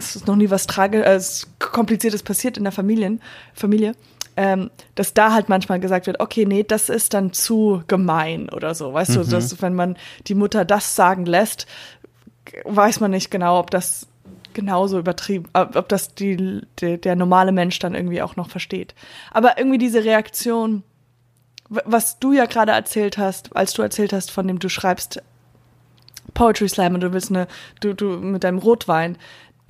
[SPEAKER 2] es ist noch nie was Trage, äh, kompliziertes passiert in der Familien, Familie, ähm, dass da halt manchmal gesagt wird, okay, nee, das ist dann zu gemein oder so, weißt du, dass wenn man die Mutter das sagen lässt, weiß man nicht genau, ob das genauso übertrieben, ob das die, der, der normale Mensch dann irgendwie auch noch versteht. Aber irgendwie diese Reaktion, was du ja gerade erzählt hast, als du erzählt hast, von dem du schreibst Poetry Slam und du willst eine, du, du mit deinem Rotwein,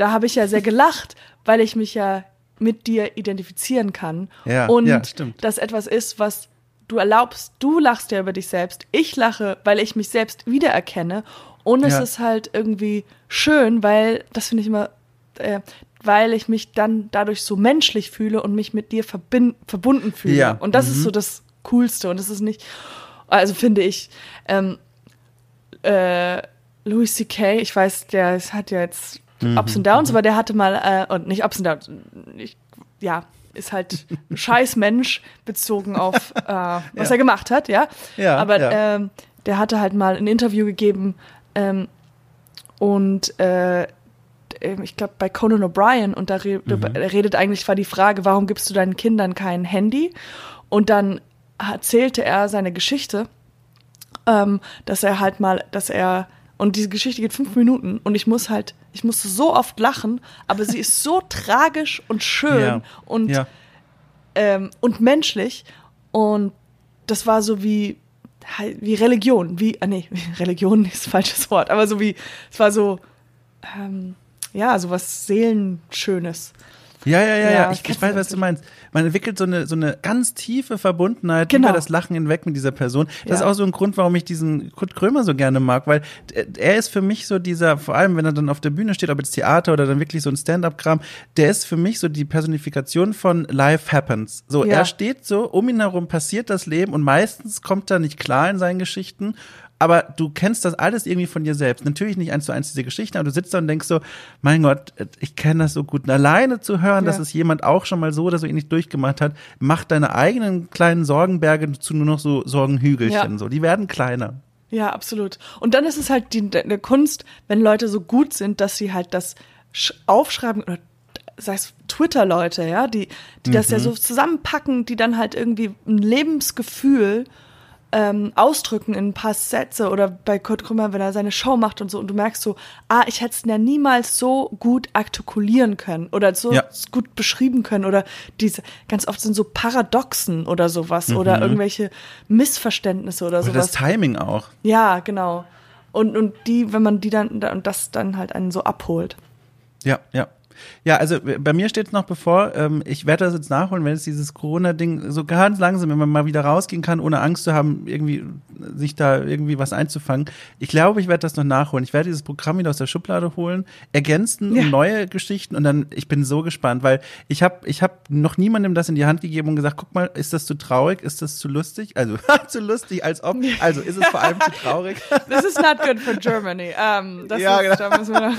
[SPEAKER 2] da habe ich ja sehr gelacht, weil ich mich ja mit dir identifizieren kann
[SPEAKER 1] Ja,
[SPEAKER 2] und
[SPEAKER 1] ja,
[SPEAKER 2] das etwas ist, was du erlaubst, du lachst ja über dich selbst, ich lache, weil ich mich selbst wiedererkenne und es
[SPEAKER 1] Ja.
[SPEAKER 2] ist halt irgendwie schön, weil, das finde ich immer, äh, weil ich mich dann dadurch so menschlich fühle und mich mit dir verbin verbunden fühle.
[SPEAKER 1] Ja.
[SPEAKER 2] Und das
[SPEAKER 1] Mhm.
[SPEAKER 2] ist so das Coolste und es ist nicht, also finde ich, ähm, äh, Louis C.K., ich weiß, der hat ja jetzt
[SPEAKER 1] Mhm.
[SPEAKER 2] Ups and Downs, aber der hatte mal, äh, und nicht Ups and Downs, ich, ja, ist halt ein scheiß Mensch bezogen auf, äh, was
[SPEAKER 1] Ja.
[SPEAKER 2] er gemacht hat, ja.
[SPEAKER 1] Ja,
[SPEAKER 2] aber
[SPEAKER 1] ja.
[SPEAKER 2] Ähm, der hatte halt mal ein Interview gegeben ähm, und äh, ähm, ich glaube bei Conan O'Brien und da re
[SPEAKER 1] Mhm.
[SPEAKER 2] er redet eigentlich war die Frage, warum gibst du deinen Kindern kein Handy? Und dann erzählte er seine Geschichte, ähm, dass er halt mal, dass er und diese Geschichte geht fünf Minuten und ich muss halt, ich musste so oft lachen, aber sie ist so tragisch und schön
[SPEAKER 1] Ja.
[SPEAKER 2] und
[SPEAKER 1] ja.
[SPEAKER 2] ähm, und menschlich und das war so wie halt wie Religion, wie ah nee, Religion ist ein falsches Wort, aber so wie es war so ähm, ja, so was Seelenschönes.
[SPEAKER 1] Ja, ja, ja,
[SPEAKER 2] Ja, ich
[SPEAKER 1] Ich, weiß, was du meinst. Man entwickelt so eine, so eine ganz tiefe Verbundenheit
[SPEAKER 2] Genau.
[SPEAKER 1] über das Lachen hinweg mit dieser Person. Das
[SPEAKER 2] Ja.
[SPEAKER 1] ist auch so ein Grund, warum ich diesen Kurt Krömer so gerne mag, weil er ist für mich so dieser, vor allem wenn er dann auf der Bühne steht, ob jetzt Theater oder dann wirklich so ein Stand-up-Kram, der ist für mich so die Personifikation von Life Happens. So,
[SPEAKER 2] Ja.
[SPEAKER 1] er steht so, um ihn herum passiert das Leben und meistens kommt er nicht klar in seinen Geschichten aber du kennst das alles irgendwie von dir selbst. Natürlich nicht eins zu eins diese Geschichten, aber du sitzt da und denkst so, mein Gott, ich kenne das so gut. Und alleine zu hören,
[SPEAKER 2] Ja.
[SPEAKER 1] dass es jemand auch schon mal so oder so ähnlich durchgemacht hat, macht deine eigenen kleinen Sorgenberge zu nur noch so Sorgenhügelchen.
[SPEAKER 2] Ja.
[SPEAKER 1] So, die werden kleiner.
[SPEAKER 2] Ja, absolut. Und dann ist es halt die, eine Kunst, wenn Leute so gut sind, dass sie halt das sch- aufschreiben oder sei es Twitter-Leute, ja, die, die das ja
[SPEAKER 1] Mhm.
[SPEAKER 2] so zusammenpacken, die dann halt irgendwie ein Lebensgefühl ähm, ausdrücken in ein paar Sätze oder bei Kurt Krümmer, wenn er seine Show macht und so und du merkst so, ah, ich hätte es ja niemals so gut artikulieren können oder so
[SPEAKER 1] Ja.
[SPEAKER 2] gut beschrieben können oder diese, ganz oft sind so Paradoxen oder sowas oder irgendwelche Missverständnisse oder,
[SPEAKER 1] Mhm. Oder
[SPEAKER 2] sowas.
[SPEAKER 1] das Timing auch.
[SPEAKER 2] Ja, genau. Und, und die, wenn man die dann, und das dann halt einen so abholt.
[SPEAKER 1] Ja, ja. Ja, also bei mir steht es noch bevor, ähm, ich werde das jetzt nachholen, wenn es dieses Corona-Ding so ganz langsam, wenn man mal wieder rausgehen kann, ohne Angst zu haben, irgendwie sich da irgendwie was einzufangen. Ich glaube, ich werde das noch nachholen. Ich werde dieses Programm wieder aus der Schublade holen, ergänzen
[SPEAKER 2] Ja.
[SPEAKER 1] um neue Geschichten und dann, ich bin so gespannt, weil ich habe ich hab noch niemandem das in die Hand gegeben und gesagt, guck mal, ist das zu traurig, ist das zu lustig? Also, zu lustig, als ob, also ist es vor allem zu traurig.
[SPEAKER 2] This is not good for Germany. Ähm, das
[SPEAKER 1] Ja,
[SPEAKER 2] ist,
[SPEAKER 1] genau.
[SPEAKER 2] da müssen wir,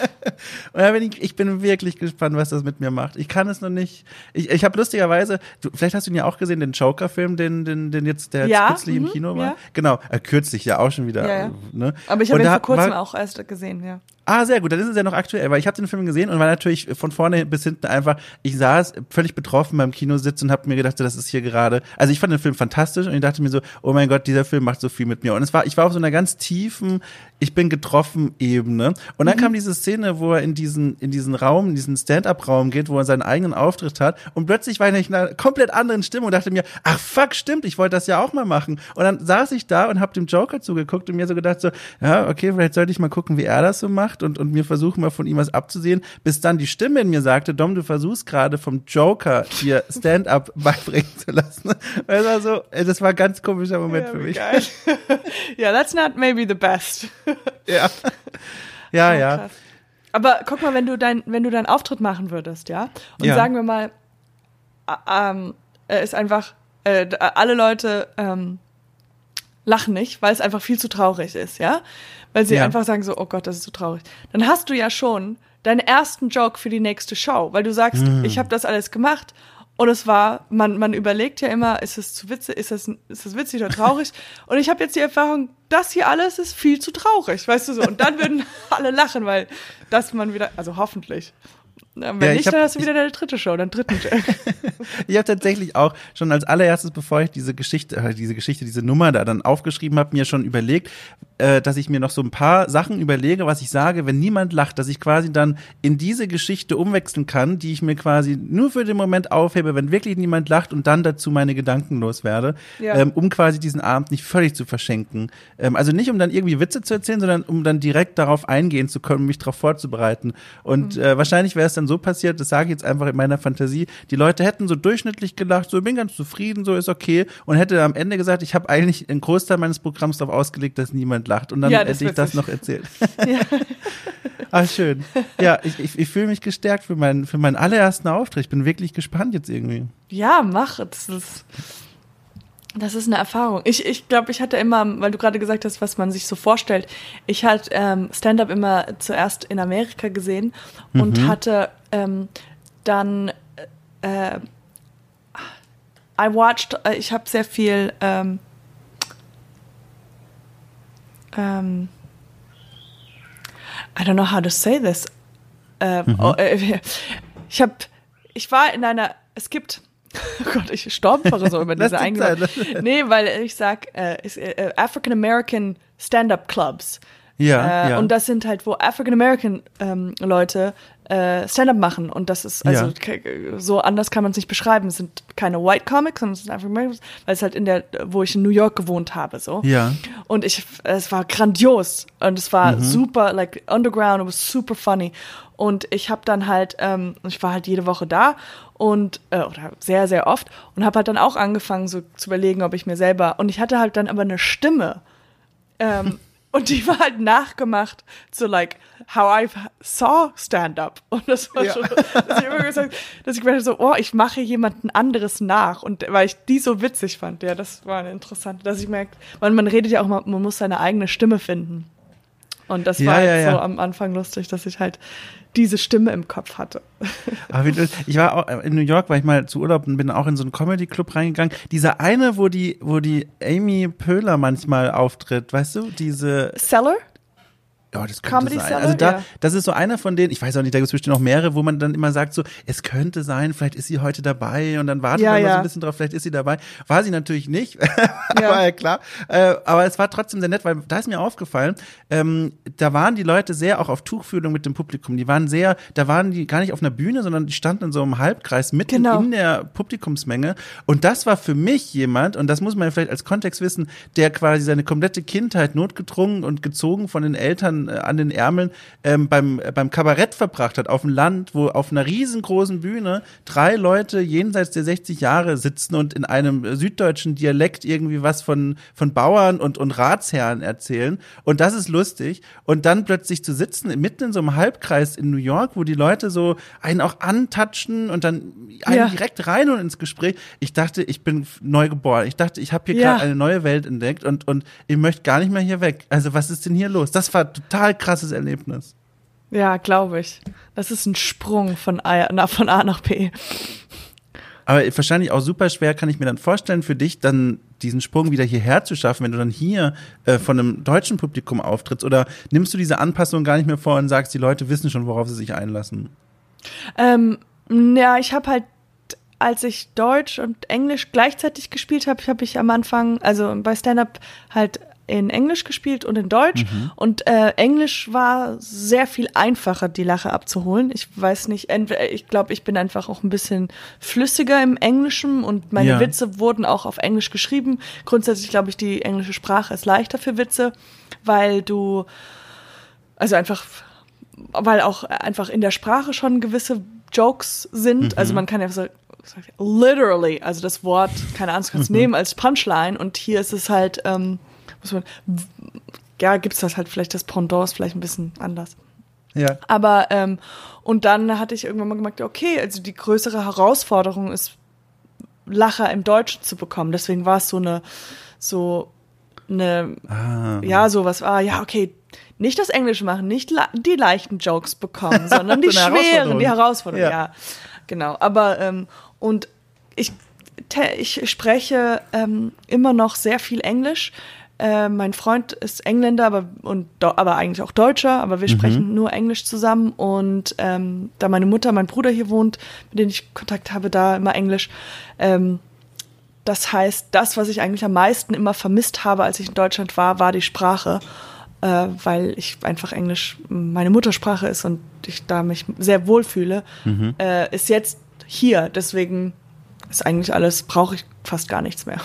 [SPEAKER 1] Und da bin ich, ich bin wirklich gespannt, was das mit mir macht. Ich kann es noch nicht. Ich, ich habe lustigerweise, du, vielleicht hast du ihn ja auch gesehen, den Joker-Film, den, den, den jetzt, der jetzt
[SPEAKER 2] Ja,
[SPEAKER 1] kürzlich im
[SPEAKER 2] mhm,
[SPEAKER 1] Kino war.
[SPEAKER 2] ja.
[SPEAKER 1] Genau, äh, kürzlich ja auch schon wieder.
[SPEAKER 2] Ja, ja.
[SPEAKER 1] äh, Ne?
[SPEAKER 2] aber ich habe ihn vor kurzem
[SPEAKER 1] war,
[SPEAKER 2] auch erst gesehen, ja.
[SPEAKER 1] Ah, sehr gut, dann ist es ja noch aktuell, weil ich habe den Film gesehen und war natürlich von vorne bis hinten einfach, ich saß völlig betroffen beim Kinositz und habe mir gedacht, das ist hier gerade, also ich fand den Film fantastisch und ich dachte mir so, oh mein Gott, dieser Film macht so viel mit mir. Und es war, ich war auf so einer ganz tiefen, ich bin getroffen Ebene. Und dann kam diese Szene, wo er in diesen, in diesen Raum, in diesen Stand-up-Raum geht, wo er seinen eigenen Auftritt hat und plötzlich war ich in einer komplett anderen Stimmung und dachte mir, ach fuck, stimmt, ich wollte das ja auch mal machen. Und dann saß ich da und habe dem Joker zugeguckt und mir so gedacht so, ja, okay, vielleicht sollte ich mal gucken, wie er das so macht und, und mir versuchen mal von ihm was abzusehen, bis dann die Stimme in mir sagte, Dom, du versuchst gerade vom Joker dir Stand-up beibringen zu lassen. Das war so, äh, das war ein ganz komischer Moment
[SPEAKER 2] ja,
[SPEAKER 1] für mich.
[SPEAKER 2] Geil. ja, that's not maybe the best.
[SPEAKER 1] Ja. Ja,
[SPEAKER 2] Oh,
[SPEAKER 1] ja.
[SPEAKER 2] krass. Aber guck mal, wenn du dein, wenn du deinen Auftritt machen würdest, ja, und
[SPEAKER 1] Ja.
[SPEAKER 2] sagen wir mal, äh, ähm, er ist einfach, äh, alle Leute ähm, lachen nicht, weil es einfach viel zu traurig ist, ja, weil sie
[SPEAKER 1] Ja.
[SPEAKER 2] einfach sagen so, oh Gott, das ist so traurig. Dann hast du ja schon deinen ersten Joke für die nächste Show, weil du sagst,
[SPEAKER 1] Hm.
[SPEAKER 2] ich habe das alles gemacht. Und es war, man, man überlegt ja immer, ist es zu witzig, ist das, ist das witzig oder traurig? Und ich habe jetzt die Erfahrung, das hier alles ist viel zu traurig, weißt du so. Und dann würden alle lachen, weil das man wieder, also hoffentlich. Wenn
[SPEAKER 1] Ja, ich
[SPEAKER 2] nicht,
[SPEAKER 1] hab-
[SPEAKER 2] dann hast du wieder deine dritte Show, deinen dritten Joke.
[SPEAKER 1] Ich habe tatsächlich auch schon als allererstes, bevor ich diese Geschichte, äh, diese Geschichte, diese Nummer da dann aufgeschrieben habe, mir schon überlegt, äh, dass ich mir noch so ein paar Sachen überlege, was ich sage, wenn niemand lacht, dass ich quasi dann in diese Geschichte umwechseln kann, die ich mir quasi nur für den Moment aufhebe, wenn wirklich niemand lacht und dann dazu meine Gedanken loswerde,
[SPEAKER 2] Ja.
[SPEAKER 1] ähm, um quasi diesen Abend nicht völlig zu verschenken. Ähm, also nicht, um dann irgendwie Witze zu erzählen, sondern um dann direkt darauf eingehen zu können, mich darauf vorzubereiten. Und
[SPEAKER 2] Mhm.
[SPEAKER 1] äh, wahrscheinlich wäre es dann so passiert, das sage ich jetzt einfach in meiner Fantasie, die Leute hätten so durchschnittlich gelacht, so bin ganz zufrieden, so ist okay und hätte am Ende gesagt, ich habe eigentlich einen Großteil meines Programms darauf ausgelegt, dass niemand lacht und dann
[SPEAKER 2] Ja,
[SPEAKER 1] hätte ich das noch erzählt.
[SPEAKER 2] Ja.
[SPEAKER 1] Ah, schön. Ja, ich, ich, ich fühle mich gestärkt für meinen, für meinen allerersten Auftritt. Ich bin wirklich gespannt jetzt irgendwie.
[SPEAKER 2] Ja, mach. Das ist, das ist eine Erfahrung. Ich, ich glaube, ich hatte immer, weil du gerade gesagt hast, was man sich so vorstellt. Ich hatte ähm, Stand-up immer zuerst in Amerika gesehen und hatte ähm, dann äh, I watched, äh, ich habe sehr viel ähm, ähm, I don't know how to say this. Ähm, oh, äh, ich habe, ich war in einer, es gibt, oh Gott, ich stolpere so über diese
[SPEAKER 1] die
[SPEAKER 2] Eingabe. Nee, weil ich sag, äh, es- äh, African American Stand-up Clubs.
[SPEAKER 1] Ja,
[SPEAKER 2] äh,
[SPEAKER 1] ja.
[SPEAKER 2] Und das sind halt, wo African American ähm, Leute äh, Stand-up machen. Und das ist, also
[SPEAKER 1] Ja.
[SPEAKER 2] so anders kann man es nicht beschreiben. Es sind keine White Comics, sondern es sind African Americans, weil es halt in der, wo ich in New York gewohnt habe, so.
[SPEAKER 1] Ja.
[SPEAKER 2] Und ich, es war grandios und es war
[SPEAKER 1] Mhm.
[SPEAKER 2] super, like underground, it was super funny. Und ich habe dann halt, ähm, ich war halt jede Woche da und äh, oder sehr sehr oft. Und habe halt dann auch angefangen so zu überlegen, ob ich mir selber und ich hatte halt dann aber eine Stimme ähm, und die war halt nachgemacht zu like how I saw Stand Up und das war
[SPEAKER 1] Ja.
[SPEAKER 2] schon, dass ich immer gesagt, dass ich gedacht so, oh, ich mache jemanden anderes nach. Und weil ich die so witzig fand, ja, das war eine interessante, dass ich merke, man, man redet ja auch mal, man muss seine eigene Stimme finden und das
[SPEAKER 1] Ja,
[SPEAKER 2] war
[SPEAKER 1] ja,
[SPEAKER 2] halt
[SPEAKER 1] ja.
[SPEAKER 2] so am Anfang lustig, dass ich halt diese Stimme im Kopf hatte.
[SPEAKER 1] Aber ich war auch in New York, war ich mal zu Urlaub und bin auch in so einen Comedy-Club reingegangen. Dieser eine, wo die, wo die Amy Pöhler manchmal auftritt, weißt du? Diese,
[SPEAKER 2] Seller?
[SPEAKER 1] Ja, das könnte
[SPEAKER 2] Comedy
[SPEAKER 1] sein.
[SPEAKER 2] Cellar,
[SPEAKER 1] Also da,
[SPEAKER 2] ja.
[SPEAKER 1] das ist so einer von denen, ich weiß auch nicht, da gibt es bestimmt noch mehrere, wo man dann immer sagt so, es könnte sein, vielleicht ist sie heute dabei und dann wartet
[SPEAKER 2] Ja,
[SPEAKER 1] man mal so
[SPEAKER 2] ja.
[SPEAKER 1] ein bisschen drauf, vielleicht ist sie dabei. War sie natürlich nicht,
[SPEAKER 2] Ja.
[SPEAKER 1] war ja klar. Äh, aber es war trotzdem sehr nett, weil da ist mir aufgefallen, ähm, da waren die Leute sehr auch auf Tuchfühlung mit dem Publikum. Die waren sehr, da waren die gar nicht auf einer Bühne, sondern die standen in so einem Halbkreis mitten
[SPEAKER 2] Genau.
[SPEAKER 1] in der Publikumsmenge. Und das war für mich jemand, und das muss man vielleicht als Kontext wissen, der quasi seine komplette Kindheit notgedrungen und gezogen von den Eltern äh, an den Ärmeln ähm, beim, äh, beim Kabarett verbracht hat, auf dem Land, wo auf einer riesengroßen Bühne drei Leute jenseits der 60 Jahre sitzen und in einem äh, süddeutschen Dialekt irgendwie was von, von Bauern und, und Ratsherren erzählen. Und das ist lustig. Und dann plötzlich zu sitzen, mitten in so einem Halbkreis in New York, wo die Leute so einen auch antatschen und dann einen
[SPEAKER 2] Ja.
[SPEAKER 1] direkt rein und ins Gespräch. Ich dachte, ich bin neu geboren. Ich dachte, ich habe hier
[SPEAKER 2] Ja.
[SPEAKER 1] gerade eine neue Welt entdeckt und, und ich möchte gar nicht mehr hier weg. Also was ist denn hier los? Das war total krasses Erlebnis.
[SPEAKER 2] Ja, glaube ich. Das ist ein Sprung von A, von A nach B.
[SPEAKER 1] Aber wahrscheinlich auch super schwer, kann ich mir dann vorstellen, für dich dann diesen Sprung wieder hierher zu schaffen, wenn du dann hier äh, von einem deutschen Publikum auftrittst. Oder nimmst du diese Anpassung gar nicht mehr vor und sagst, die Leute wissen schon, worauf sie sich einlassen?
[SPEAKER 2] Ähm, ja, ich habe halt, als ich Deutsch und Englisch gleichzeitig gespielt habe, habe ich am Anfang, also bei Stand-up halt in Englisch gespielt und in Deutsch. Und äh, Englisch war sehr viel einfacher, die Lache abzuholen. Ich weiß nicht, entweder, ich glaube, ich bin einfach auch ein bisschen flüssiger im Englischen und meine
[SPEAKER 1] Ja.
[SPEAKER 2] Witze wurden auch auf Englisch geschrieben. Grundsätzlich glaube ich, die englische Sprache ist leichter für Witze, weil du, also einfach weil auch einfach in der Sprache schon gewisse Jokes sind. Also man kann ja so literally, also das Wort, keine Ahnung, kannst nehmen als Punchline und hier ist es halt, ähm, muss man, ja, gibt es das halt vielleicht, das Pendant ist vielleicht ein bisschen anders.
[SPEAKER 1] Ja.
[SPEAKER 2] Aber, ähm, und dann hatte ich irgendwann mal gemerkt, okay, also die größere Herausforderung ist, Lacher im Deutschen zu bekommen. Deswegen war es so eine, so eine,
[SPEAKER 1] Ah.
[SPEAKER 2] ja, sowas war, ja, okay, nicht das Englische machen, nicht la- die leichten Jokes bekommen, sondern die schweren, die Herausforderung,
[SPEAKER 1] Ja.
[SPEAKER 2] ja. Genau. Aber, ähm, und ich, te- ich spreche ähm, immer noch sehr viel Englisch. Äh, mein Freund ist Engländer, aber, und, aber eigentlich auch Deutscher, aber wir sprechen nur Englisch zusammen. Und ähm, da meine Mutter, mein Bruder hier wohnt, mit denen ich Kontakt habe, da immer Englisch. Ähm, das heißt, das, was ich eigentlich am meisten immer vermisst habe, als ich in Deutschland war, war die Sprache, äh, weil ich einfach Englisch meine Muttersprache ist und ich da mich sehr wohlfühle, äh, ist jetzt hier. Deswegen ist eigentlich alles, brauche ich fast gar nichts mehr.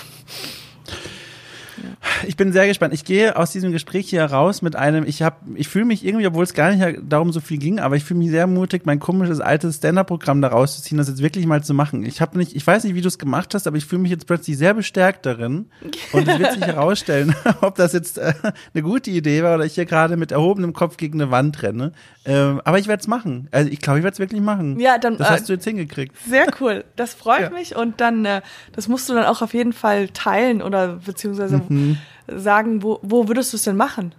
[SPEAKER 1] Ich bin sehr gespannt. Ich gehe aus diesem Gespräch hier raus mit einem, ich habe, ich fühle mich irgendwie, obwohl es gar nicht darum so viel ging, aber ich fühle mich sehr mutig, mein komisches altes Stand-Up-Programm da rauszuziehen, das jetzt wirklich mal zu machen. Ich habe nicht, ich weiß nicht, wie du es gemacht hast, aber ich fühle mich jetzt plötzlich sehr bestärkt darin. Und es wird sich herausstellen, ob das jetzt äh, eine gute Idee war oder ich hier gerade mit erhobenem Kopf gegen eine Wand renne. Ähm, aber ich werde es machen. Also ich glaube, ich werde es wirklich machen.
[SPEAKER 2] Ja, dann.
[SPEAKER 1] Das hast du jetzt hingekriegt.
[SPEAKER 2] Sehr cool. Das freut ja. mich und dann, äh, das musst du dann auch auf jeden Fall teilen oder beziehungsweise mhm. sagen, wo, wo würdest du es denn machen?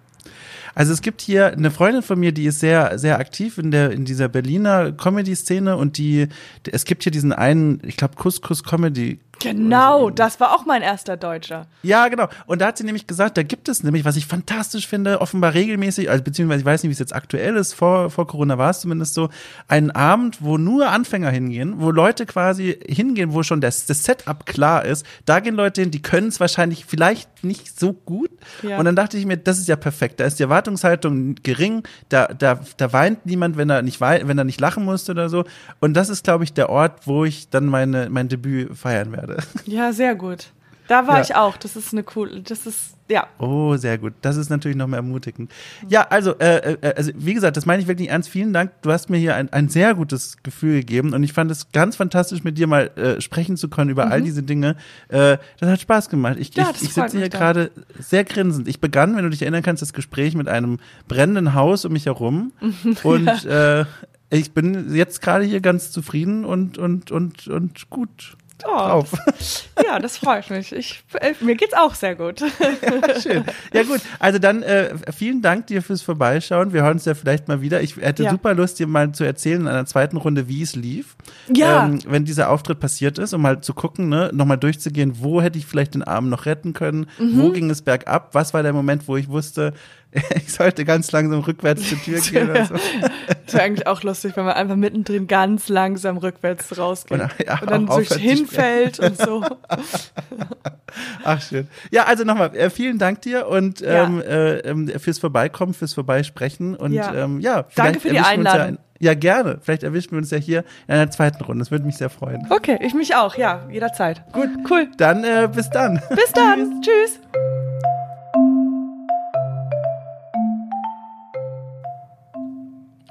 [SPEAKER 1] Also es gibt hier eine Freundin von mir, die ist sehr, sehr aktiv in der, in dieser Berliner Comedy-Szene und die, es gibt hier diesen einen, ich glaube, Kuss Comedy
[SPEAKER 2] Genau, das war auch mein erster Deutscher.
[SPEAKER 1] Ja, genau. Und da hat sie nämlich gesagt, da gibt es nämlich, was ich fantastisch finde, offenbar regelmäßig, also beziehungsweise ich weiß nicht, wie es jetzt aktuell ist, vor, vor Corona war es zumindest so, einen Abend, wo nur Anfänger hingehen, wo Leute quasi hingehen, wo schon das, das Setup klar ist. Da gehen Leute hin, die können es wahrscheinlich vielleicht nicht so gut. Ja. Und dann dachte ich mir, das ist ja perfekt. Da ist die Erwartungshaltung gering, da, da, da weint niemand, wenn er nicht wenn er nicht lachen musste oder so. Und das ist, glaube ich, der Ort, wo ich dann meine, mein Debüt feiern werde werde.
[SPEAKER 2] Ja, sehr gut. Da war ja. ich auch. Das ist eine coole, das ist, ja.
[SPEAKER 1] Oh, sehr gut. Das ist natürlich noch mehr ermutigend. Ja, also, äh, äh, also wie gesagt, das meine ich wirklich ernst. Vielen Dank. Du hast mir hier ein, ein sehr gutes Gefühl gegeben und ich fand es ganz fantastisch, mit dir mal äh, sprechen zu können über mhm. all diese Dinge. Äh, das hat Spaß gemacht. Ich, ja, ich, ich sitze hier gerade sehr grinsend. Ich begann, wenn du dich erinnern kannst, das Gespräch mit einem brennenden Haus um mich herum und äh, ich bin jetzt gerade hier ganz zufrieden und, und, und, und gut oh, drauf.
[SPEAKER 2] ja, das freut mich. Ich, äh, mir geht's auch sehr gut.
[SPEAKER 1] ja, schön. Ja gut, also dann äh, vielen Dank dir fürs Vorbeischauen. Wir hören uns ja vielleicht mal wieder. Ich hätte ja. super Lust, dir mal zu erzählen in einer zweiten Runde, wie es lief. Ja. Ähm, wenn dieser Auftritt passiert ist, um mal zu gucken, ne, nochmal durchzugehen, wo hätte ich vielleicht den Arm noch retten können, mhm. wo ging es bergab, was war der Moment, wo ich wusste, ich sollte ganz langsam rückwärts zur Tür gehen. Oder so.
[SPEAKER 2] Das wäre eigentlich auch lustig, wenn man einfach mittendrin ganz langsam rückwärts rausgeht. Und, ja, und dann durch hinfällt und so.
[SPEAKER 1] Ach, schön. Ja, also nochmal, äh, vielen Dank dir und ja. ähm, äh, fürs Vorbeikommen, fürs Vorbeisprechen. Und ja, ähm, ja
[SPEAKER 2] danke für die Einladung.
[SPEAKER 1] Ja, gerne. Vielleicht erwischen wir uns ja hier in einer zweiten Runde. Das würde mich sehr freuen.
[SPEAKER 2] Okay, ich mich auch, ja, jederzeit.
[SPEAKER 1] Gut, cool. Dann äh, bis dann.
[SPEAKER 2] Bis dann. Tschüss.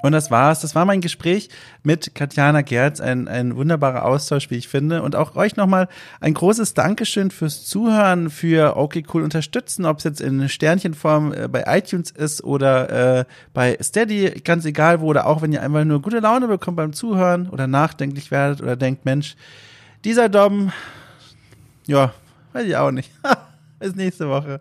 [SPEAKER 1] Und das war's. Das war mein Gespräch mit Katjana Gerz. Ein, ein wunderbarer Austausch, wie ich finde. Und auch euch nochmal ein großes Dankeschön fürs Zuhören, für Okay Cool unterstützen, ob es jetzt in Sternchenform äh, bei iTunes ist oder äh, bei Steady, ganz egal wo, oder auch wenn ihr einfach nur gute Laune bekommt beim Zuhören oder nachdenklich werdet oder denkt, Mensch, dieser Dom, ja, weiß ich auch nicht. Bis nächste Woche.